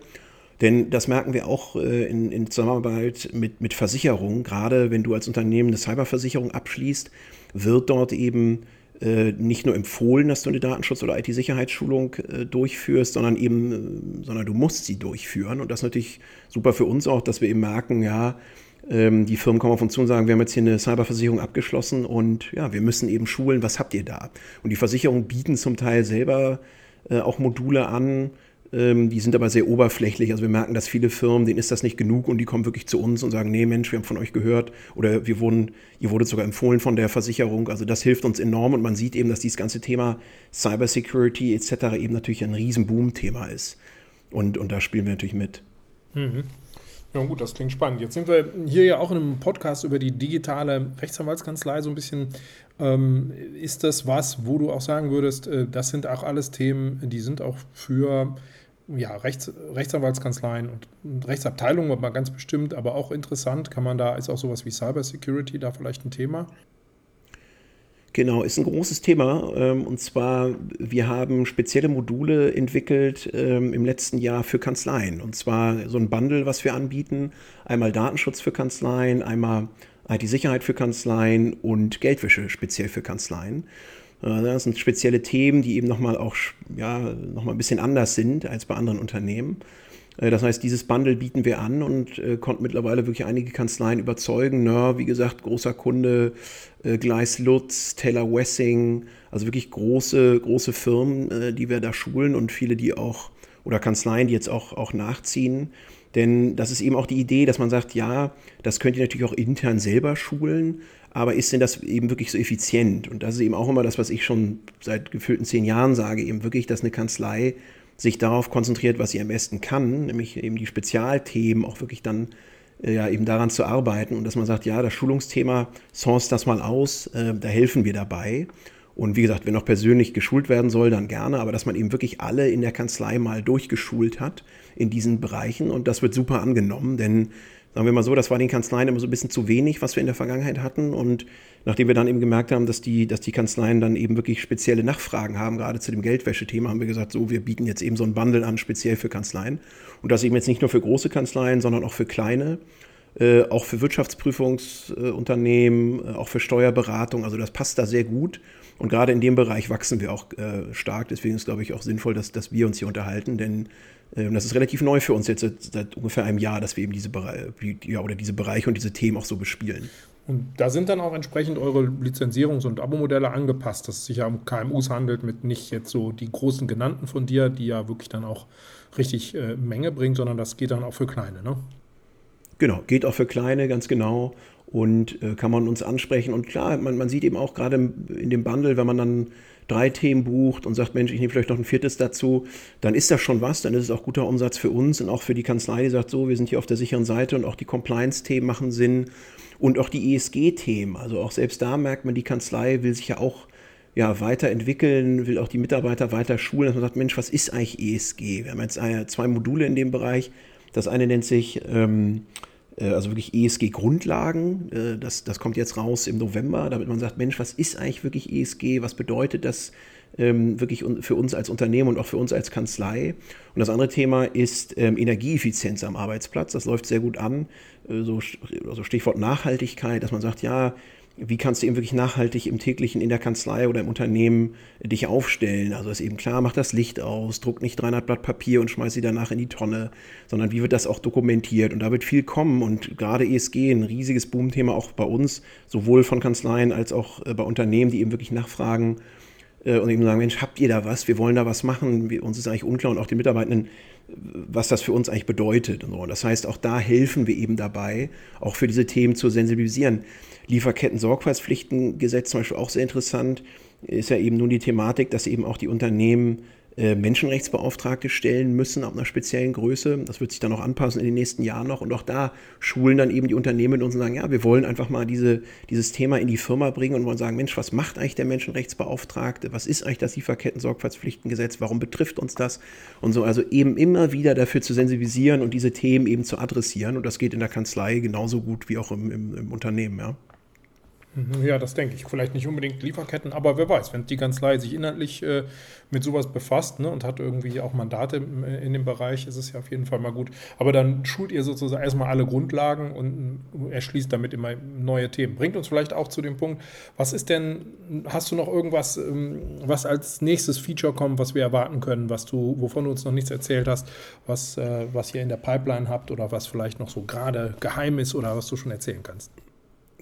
Denn das merken wir auch äh, in, in, Zusammenarbeit mit, mit Versicherungen. Gerade wenn du als Unternehmen eine Cyberversicherung abschließt, wird dort eben äh, nicht nur empfohlen, dass du eine Datenschutz- oder IT-Sicherheitsschulung äh, durchführst, sondern eben, sondern du musst sie durchführen. Und das ist natürlich super für uns auch, dass wir eben merken, ja, ähm, die Firmen kommen auf uns zu und sagen, wir haben jetzt hier eine Cyberversicherung abgeschlossen und ja, wir müssen eben schulen, was habt ihr da? Und die Versicherungen bieten zum Teil selber auch Module an, ähm, die sind aber sehr oberflächlich. Also wir merken, dass viele Firmen, denen ist das nicht genug und die kommen wirklich zu uns und sagen, nee Mensch, wir haben von euch gehört oder wir wurden, ihr wurdet sogar empfohlen von der Versicherung. Also das hilft uns enorm und man sieht eben, dass dieses ganze Thema Cybersecurity etc. eben natürlich ein Riesenboom-Thema ist. Und, und da spielen wir natürlich mit. Mhm. Ja gut, das klingt spannend. Jetzt sind wir hier ja auch in einem Podcast über die digitale Rechtsanwaltskanzlei so ein bisschen. Ähm, ist das was, wo du auch sagen würdest, äh, das sind auch alles Themen, die sind auch für ja, Rechts, Rechtsanwaltskanzleien und Rechtsabteilungen mal ganz bestimmt, aber auch interessant. Kann man da, ist auch sowas wie Cybersecurity da vielleicht ein Thema? Genau, ist ein großes Thema. Ähm, und zwar, wir haben spezielle Module entwickelt ähm, im letzten Jahr für Kanzleien. Und zwar so ein Bundle, was wir anbieten. Einmal Datenschutz für Kanzleien, einmal IT-Sicherheit für Kanzleien und Geldwäsche speziell für Kanzleien. Äh, das sind spezielle Themen, die eben nochmal auch ja, noch ein bisschen anders sind als bei anderen Unternehmen. Äh, das heißt, dieses Bundle bieten wir an und äh, konnten mittlerweile wirklich einige Kanzleien überzeugen. Nör, wie gesagt, großer Kunde, äh, Gleis Lutz, Taylor Wessing, also wirklich große, große Firmen, äh, die wir da schulen und viele, die auch, oder Kanzleien, die jetzt auch, auch nachziehen. Denn das ist eben auch die Idee, dass man sagt, ja, das könnt ihr natürlich auch intern selber schulen, aber ist denn das eben wirklich so effizient? Und das ist eben auch immer das, was ich schon seit gefühlten zehn Jahren sage, eben wirklich, dass eine Kanzlei sich darauf konzentriert, was sie am besten kann, nämlich eben die Spezialthemen auch wirklich dann äh, ja eben daran zu arbeiten und dass man sagt, ja, das Schulungsthema, source das mal aus, äh, da helfen wir dabei. Und wie gesagt, wenn noch persönlich geschult werden soll, dann gerne, aber dass man eben wirklich alle in der Kanzlei mal durchgeschult hat in diesen Bereichen und das wird super angenommen, denn Sagen wir mal so, das war den Kanzleien immer so ein bisschen zu wenig, was wir in der Vergangenheit hatten. Und nachdem wir dann eben gemerkt haben, dass die, dass die Kanzleien dann eben wirklich spezielle Nachfragen haben, gerade zu dem Geldwäschethema, haben wir gesagt, so, wir bieten jetzt eben so ein Bundle an, speziell für Kanzleien. Und das eben jetzt nicht nur für große Kanzleien, sondern auch für kleine. Äh, auch für Wirtschaftsprüfungsunternehmen, äh, auch für Steuerberatung. Also das passt da sehr gut. Und gerade in dem Bereich wachsen wir auch äh, stark. Deswegen ist, glaube ich, auch sinnvoll, dass, dass wir uns hier unterhalten, denn äh, das ist relativ neu für uns jetzt seit, seit, ungefähr einem Jahr, dass wir eben diese, Bereiche, ja, oder diese Bereiche und diese Themen auch so bespielen. Und da sind dann auch entsprechend eure Lizenzierungs- und Abo-Modelle angepasst, dass es sich ja um KMUs handelt, mit nicht jetzt so die großen genannten von dir, die ja wirklich dann auch richtig äh, Menge bringen, sondern das geht dann auch für kleine, ne? Genau, geht auch für Kleine, ganz genau. Und äh, kann man uns ansprechen. Und klar, man, man sieht eben auch gerade in dem Bundle, wenn man dann drei Themen bucht und sagt, Mensch, ich nehme vielleicht noch ein viertes dazu, dann ist das schon was, dann ist es auch guter Umsatz für uns und auch für die Kanzlei, die sagt, so, wir sind hier auf der sicheren Seite und auch die Compliance-Themen machen Sinn und auch die ESG-Themen. Also auch selbst da merkt man, die Kanzlei will sich ja auch ja, weiterentwickeln, will auch die Mitarbeiter weiter schulen, dass man sagt, Mensch, was ist eigentlich ESG? Wir haben jetzt zwei Module in dem Bereich. Das eine nennt sich ähm, äh, also wirklich ESG-Grundlagen. Äh, das, das kommt jetzt raus im November, damit man sagt, Mensch, was ist eigentlich wirklich ESG? Was bedeutet das ähm, wirklich für uns als Unternehmen und auch für uns als Kanzlei? Und das andere Thema ist ähm, Energieeffizienz am Arbeitsplatz. Das läuft sehr gut an. Äh, so, also Stichwort Nachhaltigkeit, dass man sagt, ja, wie kannst du eben wirklich nachhaltig im täglichen in der Kanzlei oder im Unternehmen dich aufstellen. Also ist eben klar, mach das Licht aus, druck nicht 300 Blatt Papier und schmeiß sie danach in die Tonne, sondern wie wird das auch dokumentiert? Und da wird viel kommen und gerade ESG, ein riesiges Boomthema auch bei uns, sowohl von Kanzleien als auch äh, bei Unternehmen, die eben wirklich nachfragen äh, und eben sagen, Mensch, habt ihr da was? Wir wollen da was machen. Uns ist eigentlich unklar und auch den Mitarbeitenden, was das für uns eigentlich bedeutet. Und. Das heißt, auch da helfen wir eben dabei, auch für diese Themen zu sensibilisieren. Lieferketten-Sorgfaltspflichtengesetz zum Beispiel auch sehr interessant, ist ja eben nun die Thematik, dass eben auch die Unternehmen Menschenrechtsbeauftragte stellen müssen ab einer speziellen Größe. Das wird sich dann auch anpassen in den nächsten Jahren noch. Und auch da schulen dann eben die Unternehmen und sagen, ja, wir wollen einfach mal diese, dieses Thema in die Firma bringen und wollen sagen, Mensch, was macht eigentlich der Menschenrechtsbeauftragte? Was ist eigentlich das Lieferketten-Sorgfaltspflichtengesetz? Warum betrifft uns das? Und so, also eben immer wieder dafür zu sensibilisieren und diese Themen eben zu adressieren. Und das geht in der Kanzlei genauso gut wie auch im, im, im Unternehmen, ja. Mhm, ja, das denke ich. Vielleicht nicht unbedingt Lieferketten, aber wer weiß, wenn die Kanzlei sich inhaltlich äh, mit sowas befasst ne, und hat irgendwie auch Mandate äh, in dem Bereich, ist es ja auf jeden Fall mal gut. Aber dann schult ihr sozusagen erstmal alle Grundlagen und erschließt damit immer neue Themen. Bringt uns vielleicht auch zu dem Punkt, was ist denn, hast du noch irgendwas, ähm, was als nächstes Feature kommt, was wir erwarten können, was du, wovon du uns noch nichts erzählt hast, was, äh, was ihr in der Pipeline habt oder was vielleicht noch so gerade geheim ist oder was du schon erzählen kannst?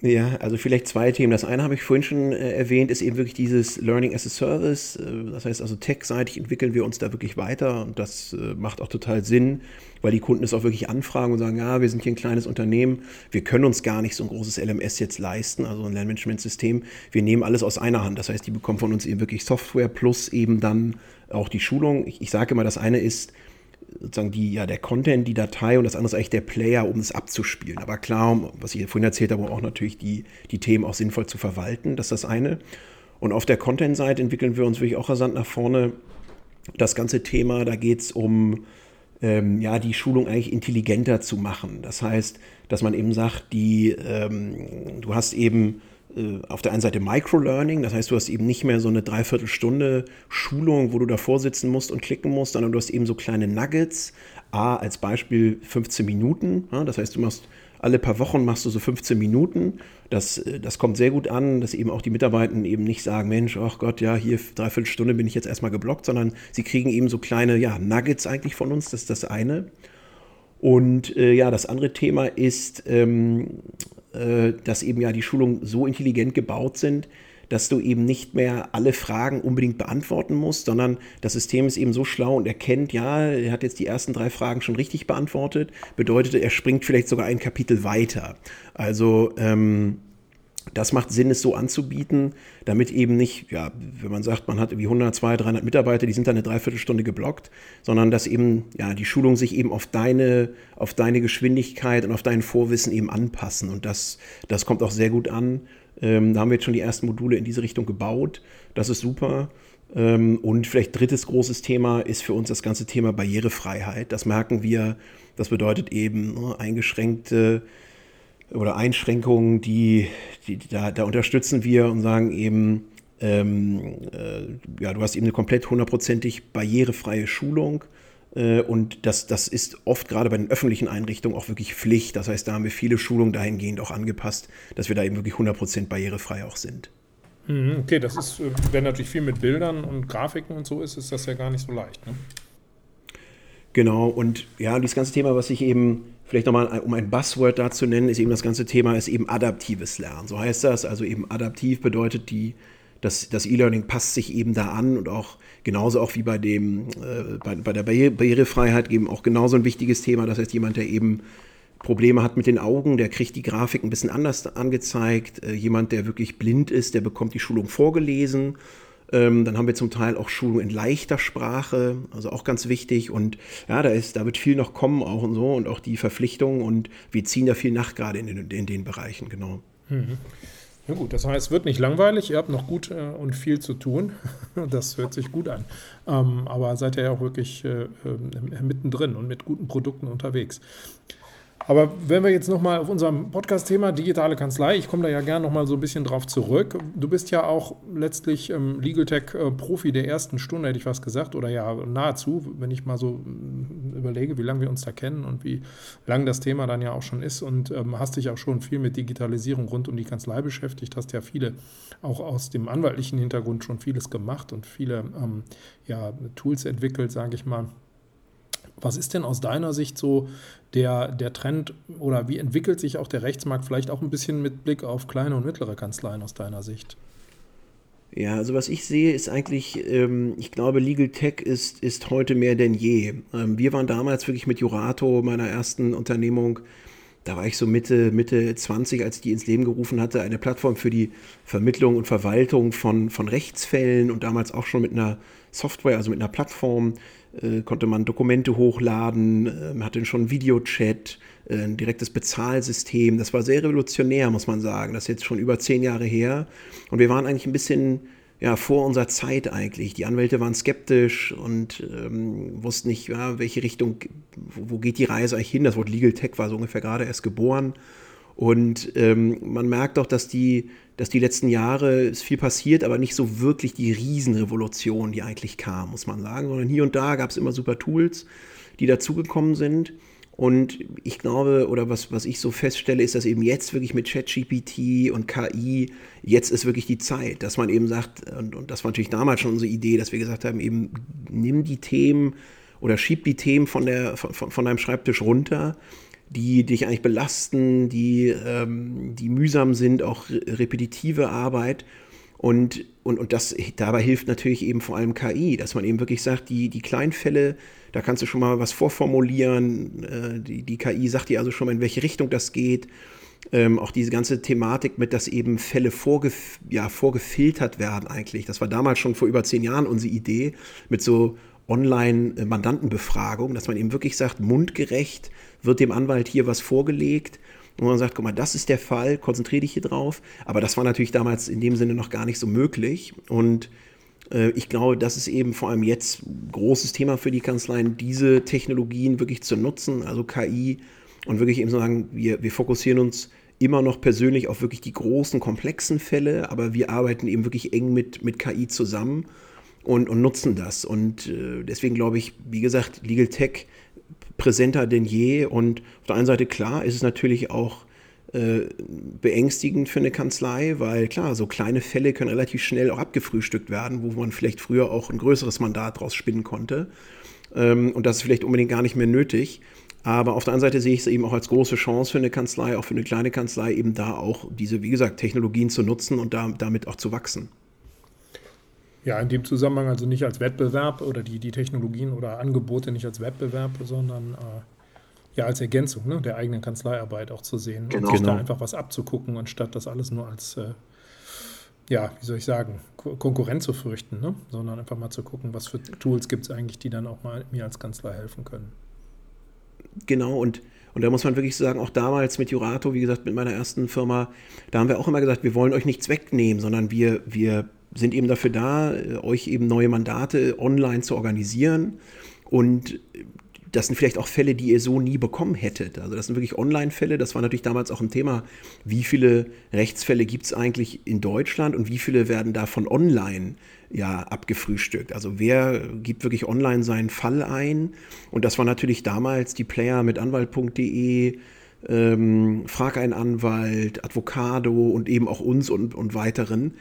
Ja, also vielleicht zwei Themen. Das eine habe ich vorhin schon äh, erwähnt, ist eben wirklich dieses Learning as a Service. Äh, das heißt also tech-seitig entwickeln wir uns da wirklich weiter und das äh, macht auch total Sinn, weil die Kunden es auch wirklich anfragen und sagen, ja, wir sind hier ein kleines Unternehmen, wir können uns gar nicht so ein großes LMS jetzt leisten, also ein Lernmanagementsystem. Wir nehmen alles aus einer Hand. Das heißt, die bekommen von uns eben wirklich Software plus eben dann auch die Schulung. Ich, ich sage immer, das eine ist, sozusagen die, ja, der Content, die Datei und das andere ist eigentlich der Player, um es abzuspielen. Aber klar, was ich vorhin erzählt habe, auch natürlich die, die Themen auch sinnvoll zu verwalten, das ist das eine. Und auf der Content-Seite entwickeln wir uns wirklich auch rasant nach vorne. Das ganze Thema, da geht es um ähm, ja, die Schulung eigentlich intelligenter zu machen. Das heißt, dass man eben sagt, die, ähm, du hast eben auf der einen Seite Microlearning, das heißt, du hast eben nicht mehr so eine Dreiviertelstunde Schulung, wo du davor sitzen musst und klicken musst, sondern du hast eben so kleine Nuggets. A, als Beispiel 15 Minuten, ja, das heißt, du machst alle paar Wochen machst du so 15 Minuten. Das, äh, das kommt sehr gut an, dass eben auch die Mitarbeiter eben nicht sagen, Mensch, ach Gott, ja, hier dreiviertel Stunde bin ich jetzt erstmal geblockt, sondern sie kriegen eben so kleine ja, Nuggets eigentlich von uns, das ist das eine. Und äh, ja, das andere Thema ist, ähm, äh, dass eben ja die Schulungen so intelligent gebaut sind, dass du eben nicht mehr alle Fragen unbedingt beantworten musst, sondern das System ist eben so schlau und erkennt, ja, er hat jetzt die ersten drei Fragen schon richtig beantwortet, bedeutet, er springt vielleicht sogar ein Kapitel weiter. Also ähm, das macht Sinn, es so anzubieten, damit eben nicht, ja, wenn man sagt, man hat irgendwie 100, 200, 300 Mitarbeiter, die sind dann eine Dreiviertelstunde geblockt, sondern dass eben, ja, die Schulung sich eben auf deine, auf deine Geschwindigkeit und auf dein Vorwissen eben anpassen. Und das, das kommt auch sehr gut an. Ähm, da haben wir jetzt schon die ersten Module in diese Richtung gebaut. Das ist super. Ähm, und vielleicht drittes großes Thema ist für uns das ganze Thema Barrierefreiheit. Das merken wir, das bedeutet eben ne, eingeschränkte oder Einschränkungen, die, die da, da, unterstützen wir und sagen eben, ähm, äh, ja, du hast eben eine komplett hundertprozentig barrierefreie Schulung. Äh, und das, das ist oft gerade bei den öffentlichen Einrichtungen auch wirklich Pflicht. Das heißt, da haben wir viele Schulungen dahingehend auch angepasst, dass wir da eben wirklich 100% barrierefrei auch sind. Mhm, okay, das ist, äh, wenn natürlich viel mit Bildern und Grafiken und so ist, ist das ja gar nicht so leicht. Ne? Genau, und ja, dieses ganze Thema, was ich eben vielleicht nochmal, um ein Buzzword da zu nennen, ist eben das ganze Thema, ist eben adaptives Lernen. So heißt das. Also eben adaptiv bedeutet die, dass das E-Learning passt sich eben da an und auch genauso auch wie bei dem, äh, bei, bei der Barrierefreiheit eben auch genauso ein wichtiges Thema. Das heißt, jemand, der eben Probleme hat mit den Augen, der kriegt die Grafik ein bisschen anders angezeigt. Äh, jemand, der wirklich blind ist, der bekommt die Schulung vorgelesen. Ähm, dann haben wir zum Teil auch Schulung in leichter Sprache, also auch ganz wichtig. Und ja, da ist, da wird viel noch kommen auch und so und auch die Verpflichtungen und wir ziehen da viel nach, gerade in, in, in den Bereichen, genau. Mhm. Ja gut, das heißt, es wird nicht langweilig, ihr habt noch gut äh, und viel zu tun. Das hört sich gut an. Ähm, aber seid ihr ja auch wirklich äh, äh, mittendrin und mit guten Produkten unterwegs. Aber wenn wir jetzt nochmal auf unserem Podcast-Thema digitale Kanzlei, ich komme da ja gerne nochmal so ein bisschen drauf zurück. Du bist ja auch letztlich ähm, Legal Tech-Profi äh, der ersten Stunde, hätte ich was gesagt, oder ja, nahezu, wenn ich mal so mm, überlege, wie lange wir uns da kennen und wie lang das Thema dann ja auch schon ist. Und ähm, hast dich auch schon viel mit Digitalisierung rund um die Kanzlei beschäftigt, hast ja viele auch aus dem anwaltlichen Hintergrund schon vieles gemacht und viele ähm, ja, Tools entwickelt, sage ich mal. Was ist denn aus deiner Sicht so der, der Trend oder wie entwickelt sich auch der Rechtsmarkt vielleicht auch ein bisschen mit Blick auf kleine und mittlere Kanzleien aus deiner Sicht? Ja, also was ich sehe, ist eigentlich, ähm, ich glaube, Legal Tech ist, ist heute mehr denn je. Ähm, wir waren damals wirklich mit Jurato, meiner ersten Unternehmung, da war ich so Mitte, Mitte 20, als ich die ins Leben gerufen hatte, eine Plattform für die Vermittlung und Verwaltung von, von Rechtsfällen und damals auch schon mit einer Software, also mit einer Plattform, konnte man Dokumente hochladen, äh, hatte schon Videochat, äh, ein direktes Bezahlsystem. Das war sehr revolutionär, muss man sagen. Das ist jetzt schon über zehn Jahre her. Und wir waren eigentlich ein bisschen ja, vor unserer Zeit eigentlich. Die Anwälte waren skeptisch und ähm, wussten nicht, ja, welche Richtung, wo, wo, geht die Reise eigentlich hin. Das Wort Legal Tech war so ungefähr gerade erst geboren. Und ähm, man merkt auch, dass die, dass die letzten Jahre ist viel passiert, aber nicht so wirklich die Riesenrevolution, die eigentlich kam, muss man sagen, sondern hier und da gab es immer super Tools, die dazugekommen sind. Und ich glaube, oder was, was ich so feststelle, ist, dass eben jetzt wirklich mit ChatGPT und KI, jetzt ist wirklich die Zeit, dass man eben sagt, und, und das war natürlich damals schon unsere Idee, dass wir gesagt haben, eben nimm die Themen oder schieb die Themen von, der, von, von deinem Schreibtisch runter die dich eigentlich belasten, die, ähm, die mühsam sind, auch repetitive Arbeit. Und, und, und das dabei hilft natürlich eben vor allem KI, dass man eben wirklich sagt, die, die Kleinfälle, da kannst du schon mal was vorformulieren. Äh, die, die KI sagt dir also schon mal, in welche Richtung das geht. Ähm, auch diese ganze Thematik mit, dass eben Fälle vorgef ja, vorgefiltert werden eigentlich. Das war damals schon vor über zehn Jahren unsere Idee mit so Online-Mandantenbefragung, dass man eben wirklich sagt, mundgerecht wird dem Anwalt hier was vorgelegt und man sagt, guck mal, das ist der Fall, konzentriere dich hier drauf. Aber das war natürlich damals in dem Sinne noch gar nicht so möglich. Und äh, ich glaube, das ist eben vor allem jetzt ein großes Thema für die Kanzleien, diese Technologien wirklich zu nutzen, also KI, und wirklich eben sagen, wir, wir fokussieren uns immer noch persönlich auf wirklich die großen, komplexen Fälle, aber wir arbeiten eben wirklich eng mit, mit KI zusammen und, und nutzen das. Und äh, deswegen glaube ich, wie gesagt, Legal Tech präsenter denn je. Und auf der einen Seite, klar, ist es natürlich auch äh, beängstigend für eine Kanzlei, weil klar, so kleine Fälle können relativ schnell auch abgefrühstückt werden, wo man vielleicht früher auch ein größeres Mandat draus spinnen konnte. Ähm, und das ist vielleicht unbedingt gar nicht mehr nötig. Aber auf der anderen Seite sehe ich es eben auch als große Chance für eine Kanzlei, auch für eine kleine Kanzlei, eben da auch diese, wie gesagt, Technologien zu nutzen und da, damit auch zu wachsen. Ja, in dem Zusammenhang also nicht als Wettbewerb oder die, die Technologien oder Angebote nicht als Wettbewerb, sondern äh, ja als Ergänzung ne, der eigenen Kanzleiarbeit auch zu sehen genau. und sich da genau. einfach was abzugucken, anstatt das alles nur als, äh, ja, wie soll ich sagen, Ko Konkurrent zu fürchten, ne? sondern einfach mal zu gucken, was für Tools gibt es eigentlich, die dann auch mal mir als Kanzlei helfen können. Genau, und und da muss man wirklich sagen, auch damals mit Jurato, wie gesagt, mit meiner ersten Firma, da haben wir auch immer gesagt, wir wollen euch nichts wegnehmen, sondern wir, wir sind eben dafür da, euch eben neue Mandate online zu organisieren. Und das sind vielleicht auch Fälle, die ihr so nie bekommen hättet. Also das sind wirklich Online-Fälle. Das war natürlich damals auch ein Thema. Wie viele Rechtsfälle gibt es eigentlich in Deutschland und wie viele werden davon online ja abgefrühstückt? Also wer gibt wirklich online seinen Fall ein? Und das war natürlich damals die Player mit anwalt.de, ähm, Frag einen Anwalt, Advocado und eben auch uns und, und weiteren.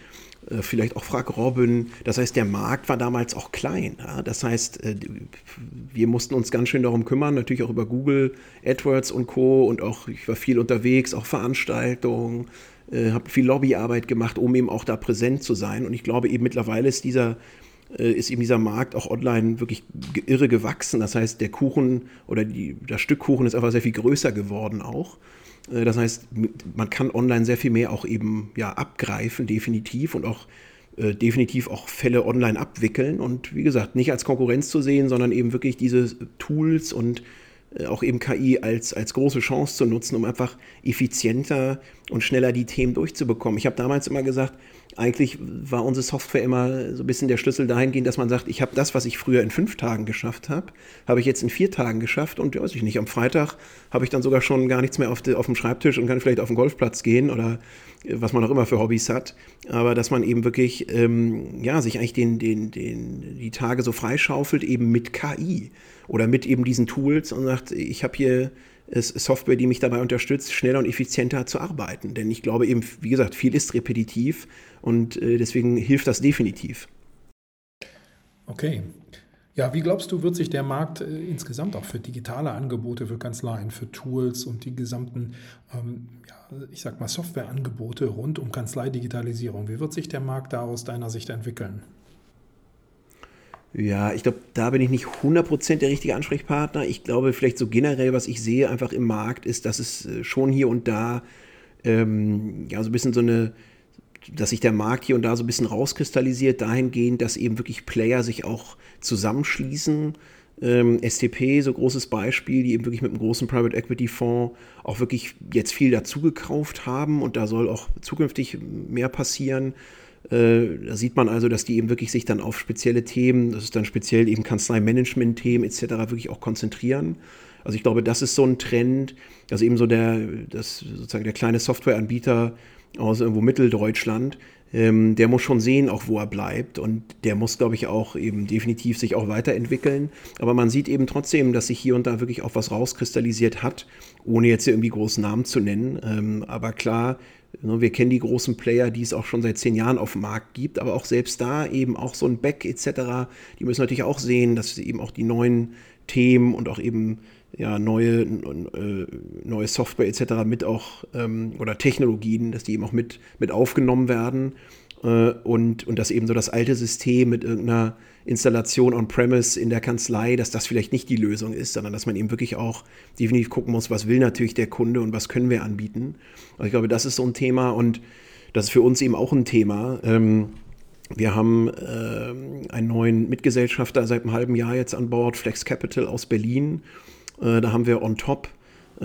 Äh, vielleicht auch Frag Robin. Das heißt, der Markt war damals auch klein. Ja? Das heißt, äh, wir mussten uns ganz schön darum kümmern, natürlich auch über Google, AdWords und Co. Und auch, ich war viel unterwegs, auch Veranstaltungen, äh, habe viel Lobbyarbeit gemacht, um eben auch da präsent zu sein. Und ich glaube eben mittlerweile ist dieser ist eben dieser Markt auch online wirklich irre gewachsen. Das heißt, der Kuchen oder die, das Stück Kuchen ist einfach sehr viel größer geworden auch. Äh, das heißt, man kann online sehr viel mehr auch eben ja, abgreifen, definitiv, und auch äh, definitiv auch Fälle online abwickeln. Und wie gesagt, nicht als Konkurrenz zu sehen, sondern eben wirklich diese Tools und äh, auch eben KI als, als große Chance zu nutzen, um einfach effizienter und schneller die Themen durchzubekommen. Ich habe damals immer gesagt, eigentlich war unsere Software immer so ein bisschen der Schlüssel dahingehend, dass man sagt, ich habe das, was ich früher in fünf Tagen geschafft habe, habe ich jetzt in vier Tagen geschafft und weiß ich nicht, am Freitag habe ich dann sogar schon gar nichts mehr auf, de, auf dem Schreibtisch und kann vielleicht auf den Golfplatz gehen oder äh, was man auch immer für Hobbys hat. Aber dass man eben wirklich, ähm, ja, sich eigentlich den, den, den, die Tage so freischaufelt, eben mit KI oder mit eben diesen Tools und sagt, ich habe hier Software, die mich dabei unterstützt, schneller und effizienter zu arbeiten. Denn ich glaube eben, wie gesagt, viel ist repetitiv und äh, deswegen hilft das definitiv. Okay. Ja, wie glaubst du, wird sich der Markt äh, insgesamt auch für digitale Angebote, für Kanzleien, für Tools und die gesamten, ähm, ja, ich sag mal, Softwareangebote rund um Kanzleidigitalisierung, wie wird sich der Markt da aus deiner Sicht entwickeln? Ja, ich glaube, da bin ich nicht 100% der richtige Ansprechpartner. Ich glaube, vielleicht so generell, was ich sehe einfach im Markt, ist, dass es äh, schon hier und da ähm, ja so ein bisschen so eine, dass sich der Markt hier und da so ein bisschen rauskristallisiert, dahingehend, dass eben wirklich Player sich auch zusammenschließen. Ähm, STP, so großes Beispiel, die eben wirklich mit einem großen Private Equity Fonds auch wirklich jetzt viel dazugekauft haben und da soll auch zukünftig mehr passieren. Äh, da sieht man also, dass die eben wirklich sich dann auf spezielle Themen, das ist dann speziell eben Kanzlei-Management-Themen etc. wirklich auch konzentrieren. Also ich glaube, das ist so ein Trend, dass eben so der, das sozusagen der kleine Softwareanbieter aus irgendwo Mitteldeutschland, ähm, der muss schon sehen, auch wo er bleibt und der muss, glaube ich, auch eben definitiv sich auch weiterentwickeln. Aber man sieht eben trotzdem, dass sich hier und da wirklich auch was rauskristallisiert hat, ohne jetzt irgendwie großen Namen zu nennen. Ähm, aber klar, wir kennen die großen Player, die es auch schon seit zehn Jahren auf dem Markt gibt, aber auch selbst da eben auch so ein Back etc., die müssen natürlich auch sehen, dass eben auch die neuen Themen und auch eben ja, neue, äh, neue Software etc. mit auch ähm, oder Technologien, dass die eben auch mit, mit aufgenommen werden äh, und, und dass eben so das alte System mit irgendeiner Installation on-premise in der Kanzlei, dass das vielleicht nicht die Lösung ist, sondern dass man eben wirklich auch definitiv gucken muss, was will natürlich der Kunde und was können wir anbieten. Und ich glaube, das ist so ein Thema und das ist für uns eben auch ein Thema. Ähm, wir haben äh, einen neuen Mitgesellschafter seit einem halben Jahr jetzt an Bord, Flex Capital aus Berlin. Äh, da haben wir on top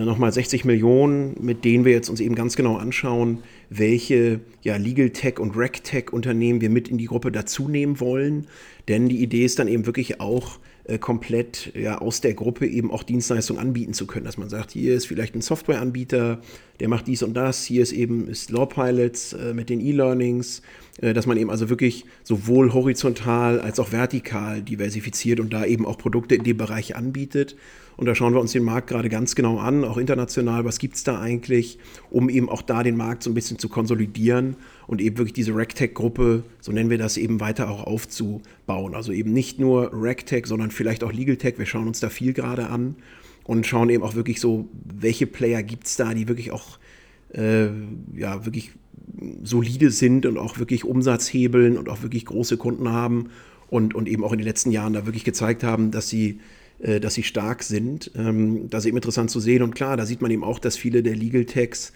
nochmal 60 Millionen, mit denen wir jetzt uns eben ganz genau anschauen, welche ja, Legal Tech und Rec Tech Unternehmen wir mit in die Gruppe dazu nehmen wollen. Denn die Idee ist dann eben wirklich auch äh, komplett ja, aus der Gruppe eben auch Dienstleistungen anbieten zu können. Dass man sagt, hier ist vielleicht ein Softwareanbieter, der macht dies und das, hier ist eben ist Law Pilots äh, mit den E-Learnings, äh, dass man eben also wirklich sowohl horizontal als auch vertikal diversifiziert und da eben auch Produkte in dem Bereich anbietet. Und da schauen wir uns den Markt gerade ganz genau an, auch international, was gibt es da eigentlich, um eben auch da den Markt so ein bisschen zu konsolidieren und eben wirklich diese RegTech-Gruppe, so nennen wir das, eben weiter auch aufzubauen. Also eben nicht nur RegTech, sondern vielleicht auch LegalTech. Wir schauen uns da viel gerade an und schauen eben auch wirklich so, welche Player gibt es da, die wirklich auch, äh, ja, wirklich solide sind und auch wirklich Umsatz hebeln und auch wirklich große Kunden haben und, und eben auch in den letzten Jahren da wirklich gezeigt haben, dass sie äh, dass sie stark sind. Ähm, das ist eben interessant zu sehen. Und klar, da sieht man eben auch, dass viele der Legal Techs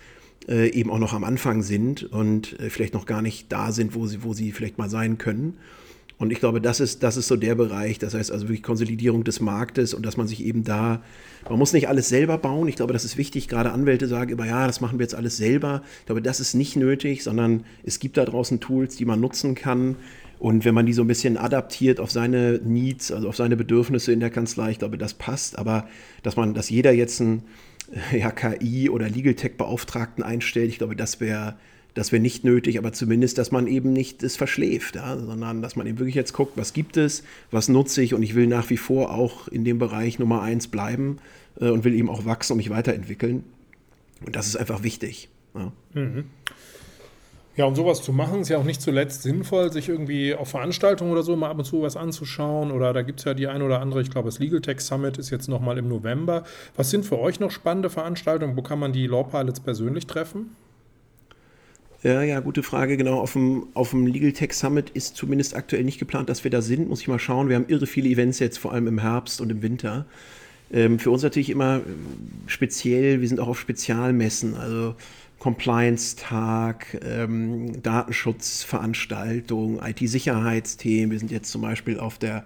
äh, eben auch noch am Anfang sind und äh, vielleicht noch gar nicht da sind, wo sie, wo sie vielleicht mal sein können. Und ich glaube, das ist, das ist so der Bereich, das heißt also wirklich Konsolidierung des Marktes und dass man sich eben da, man muss nicht alles selber bauen. Ich glaube, das ist wichtig. Gerade Anwälte sagen immer, ja, das machen wir jetzt alles selber. Ich glaube, das ist nicht nötig, sondern es gibt da draußen Tools, die man nutzen kann. Und wenn man die so ein bisschen adaptiert auf seine Needs, also auf seine Bedürfnisse in der Kanzlei, ich glaube, das passt. Aber dass man, dass jeder jetzt einen ja, KI oder Legal Tech Beauftragten einstellt, ich glaube, das wäre das wäre nicht nötig, aber zumindest, dass man eben nicht es verschläft, ja, sondern dass man eben wirklich jetzt guckt, was gibt es, was nutze ich und ich will nach wie vor auch in dem Bereich Nummer eins bleiben äh, und will eben auch wachsen und mich weiterentwickeln. Und das ist einfach wichtig. Ja. Mhm. Ja, um sowas zu machen, ist ja auch nicht zuletzt sinnvoll, sich irgendwie auf Veranstaltungen oder so mal ab und zu was anzuschauen. Oder da gibt es ja die ein oder andere, ich glaube, das Legal Tech Summit ist jetzt nochmal im November. Was sind für euch noch spannende Veranstaltungen? Wo kann man die Law Pilots persönlich treffen? Ja, ja, gute Frage. Genau, auf dem, auf dem Legal Tech Summit ist zumindest aktuell nicht geplant, dass wir da sind. Muss ich mal schauen. Wir haben irre viele Events jetzt, vor allem im Herbst und im Winter. Ähm, für uns natürlich immer speziell, wir sind auch auf Spezialmessen, also Compliance-Tag, ähm, Datenschutzveranstaltung, IT-Sicherheitsthemen. Wir sind jetzt zum Beispiel auf der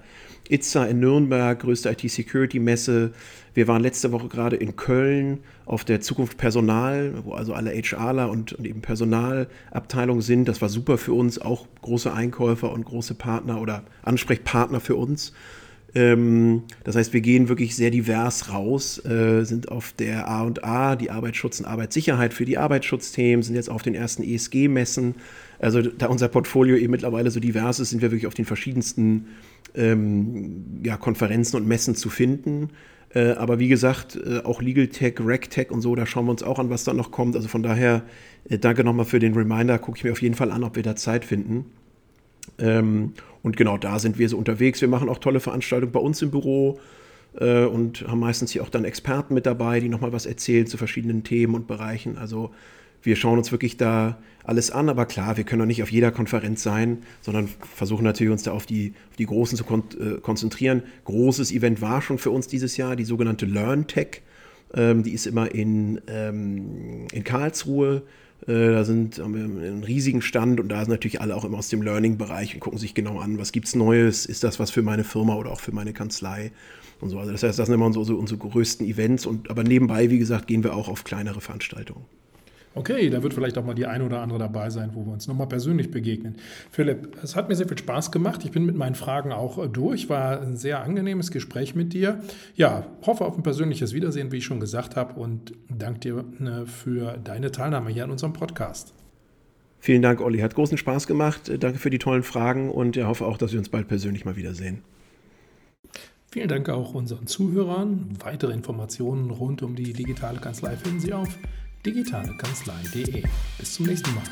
ITSA in Nürnberg, größte IT-Security-Messe. Wir waren letzte Woche gerade in Köln auf der Zukunft Personal, wo also alle HRler und, und eben Personalabteilungen sind. Das war super für uns, auch große Einkäufer und große Partner oder Ansprechpartner für uns. Ähm, das heißt, wir gehen wirklich sehr divers raus, äh, sind auf der A&A, die Arbeitsschutz und Arbeitssicherheit für die Arbeitsschutzthemen, sind jetzt auf den ersten ESG-Messen. Also da unser Portfolio eben mittlerweile so divers ist, sind wir wirklich auf den verschiedensten ähm, ja, Konferenzen und Messen zu finden. Äh, aber wie gesagt, äh, auch Legal Tech, Rec Tech und so, da schauen wir uns auch an, was da noch kommt. Also von daher, äh, danke nochmal für den Reminder. Gucke ich mir auf jeden Fall an, ob wir da Zeit finden. Ähm, und genau da sind wir so unterwegs. Wir machen auch tolle Veranstaltungen bei uns im Büro äh, und haben meistens hier auch dann Experten mit dabei, die nochmal was erzählen zu verschiedenen Themen und Bereichen. Also wir schauen uns wirklich da alles an, aber klar, wir können doch nicht auf jeder Konferenz sein, sondern versuchen natürlich uns da auf die, auf die Großen zu kon äh, konzentrieren. Großes Event war schon für uns dieses Jahr, die sogenannte LearnTech. Ähm, die ist immer in, ähm, in Karlsruhe. Äh, da sind, haben wir einen riesigen Stand und da sind natürlich alle auch immer aus dem Learning-Bereich und gucken sich genau an, was gibt es Neues, ist das was für meine Firma oder auch für meine Kanzlei und so. Also das heißt, das sind immer unsere, unsere größten Events und aber nebenbei, wie gesagt, gehen wir auch auf kleinere Veranstaltungen. Okay, da wird vielleicht auch mal die eine oder andere dabei sein, wo wir uns nochmal persönlich begegnen. Philipp, es hat mir sehr viel Spaß gemacht. Ich bin mit meinen Fragen auch durch. War ein sehr angenehmes Gespräch mit dir. Ja, hoffe auf ein persönliches Wiedersehen, wie ich schon gesagt habe, und danke dir ne, für deine Teilnahme hier an unserem Podcast. Vielen Dank, Olli. Hat großen Spaß gemacht. Danke für die tollen Fragen und ich hoffe auch, dass wir uns bald persönlich mal wiedersehen. Vielen Dank auch unseren Zuhörern. Weitere Informationen rund um die digitale Kanzlei finden Sie auf digitalekanzlei.de. Bis zum nächsten Mal.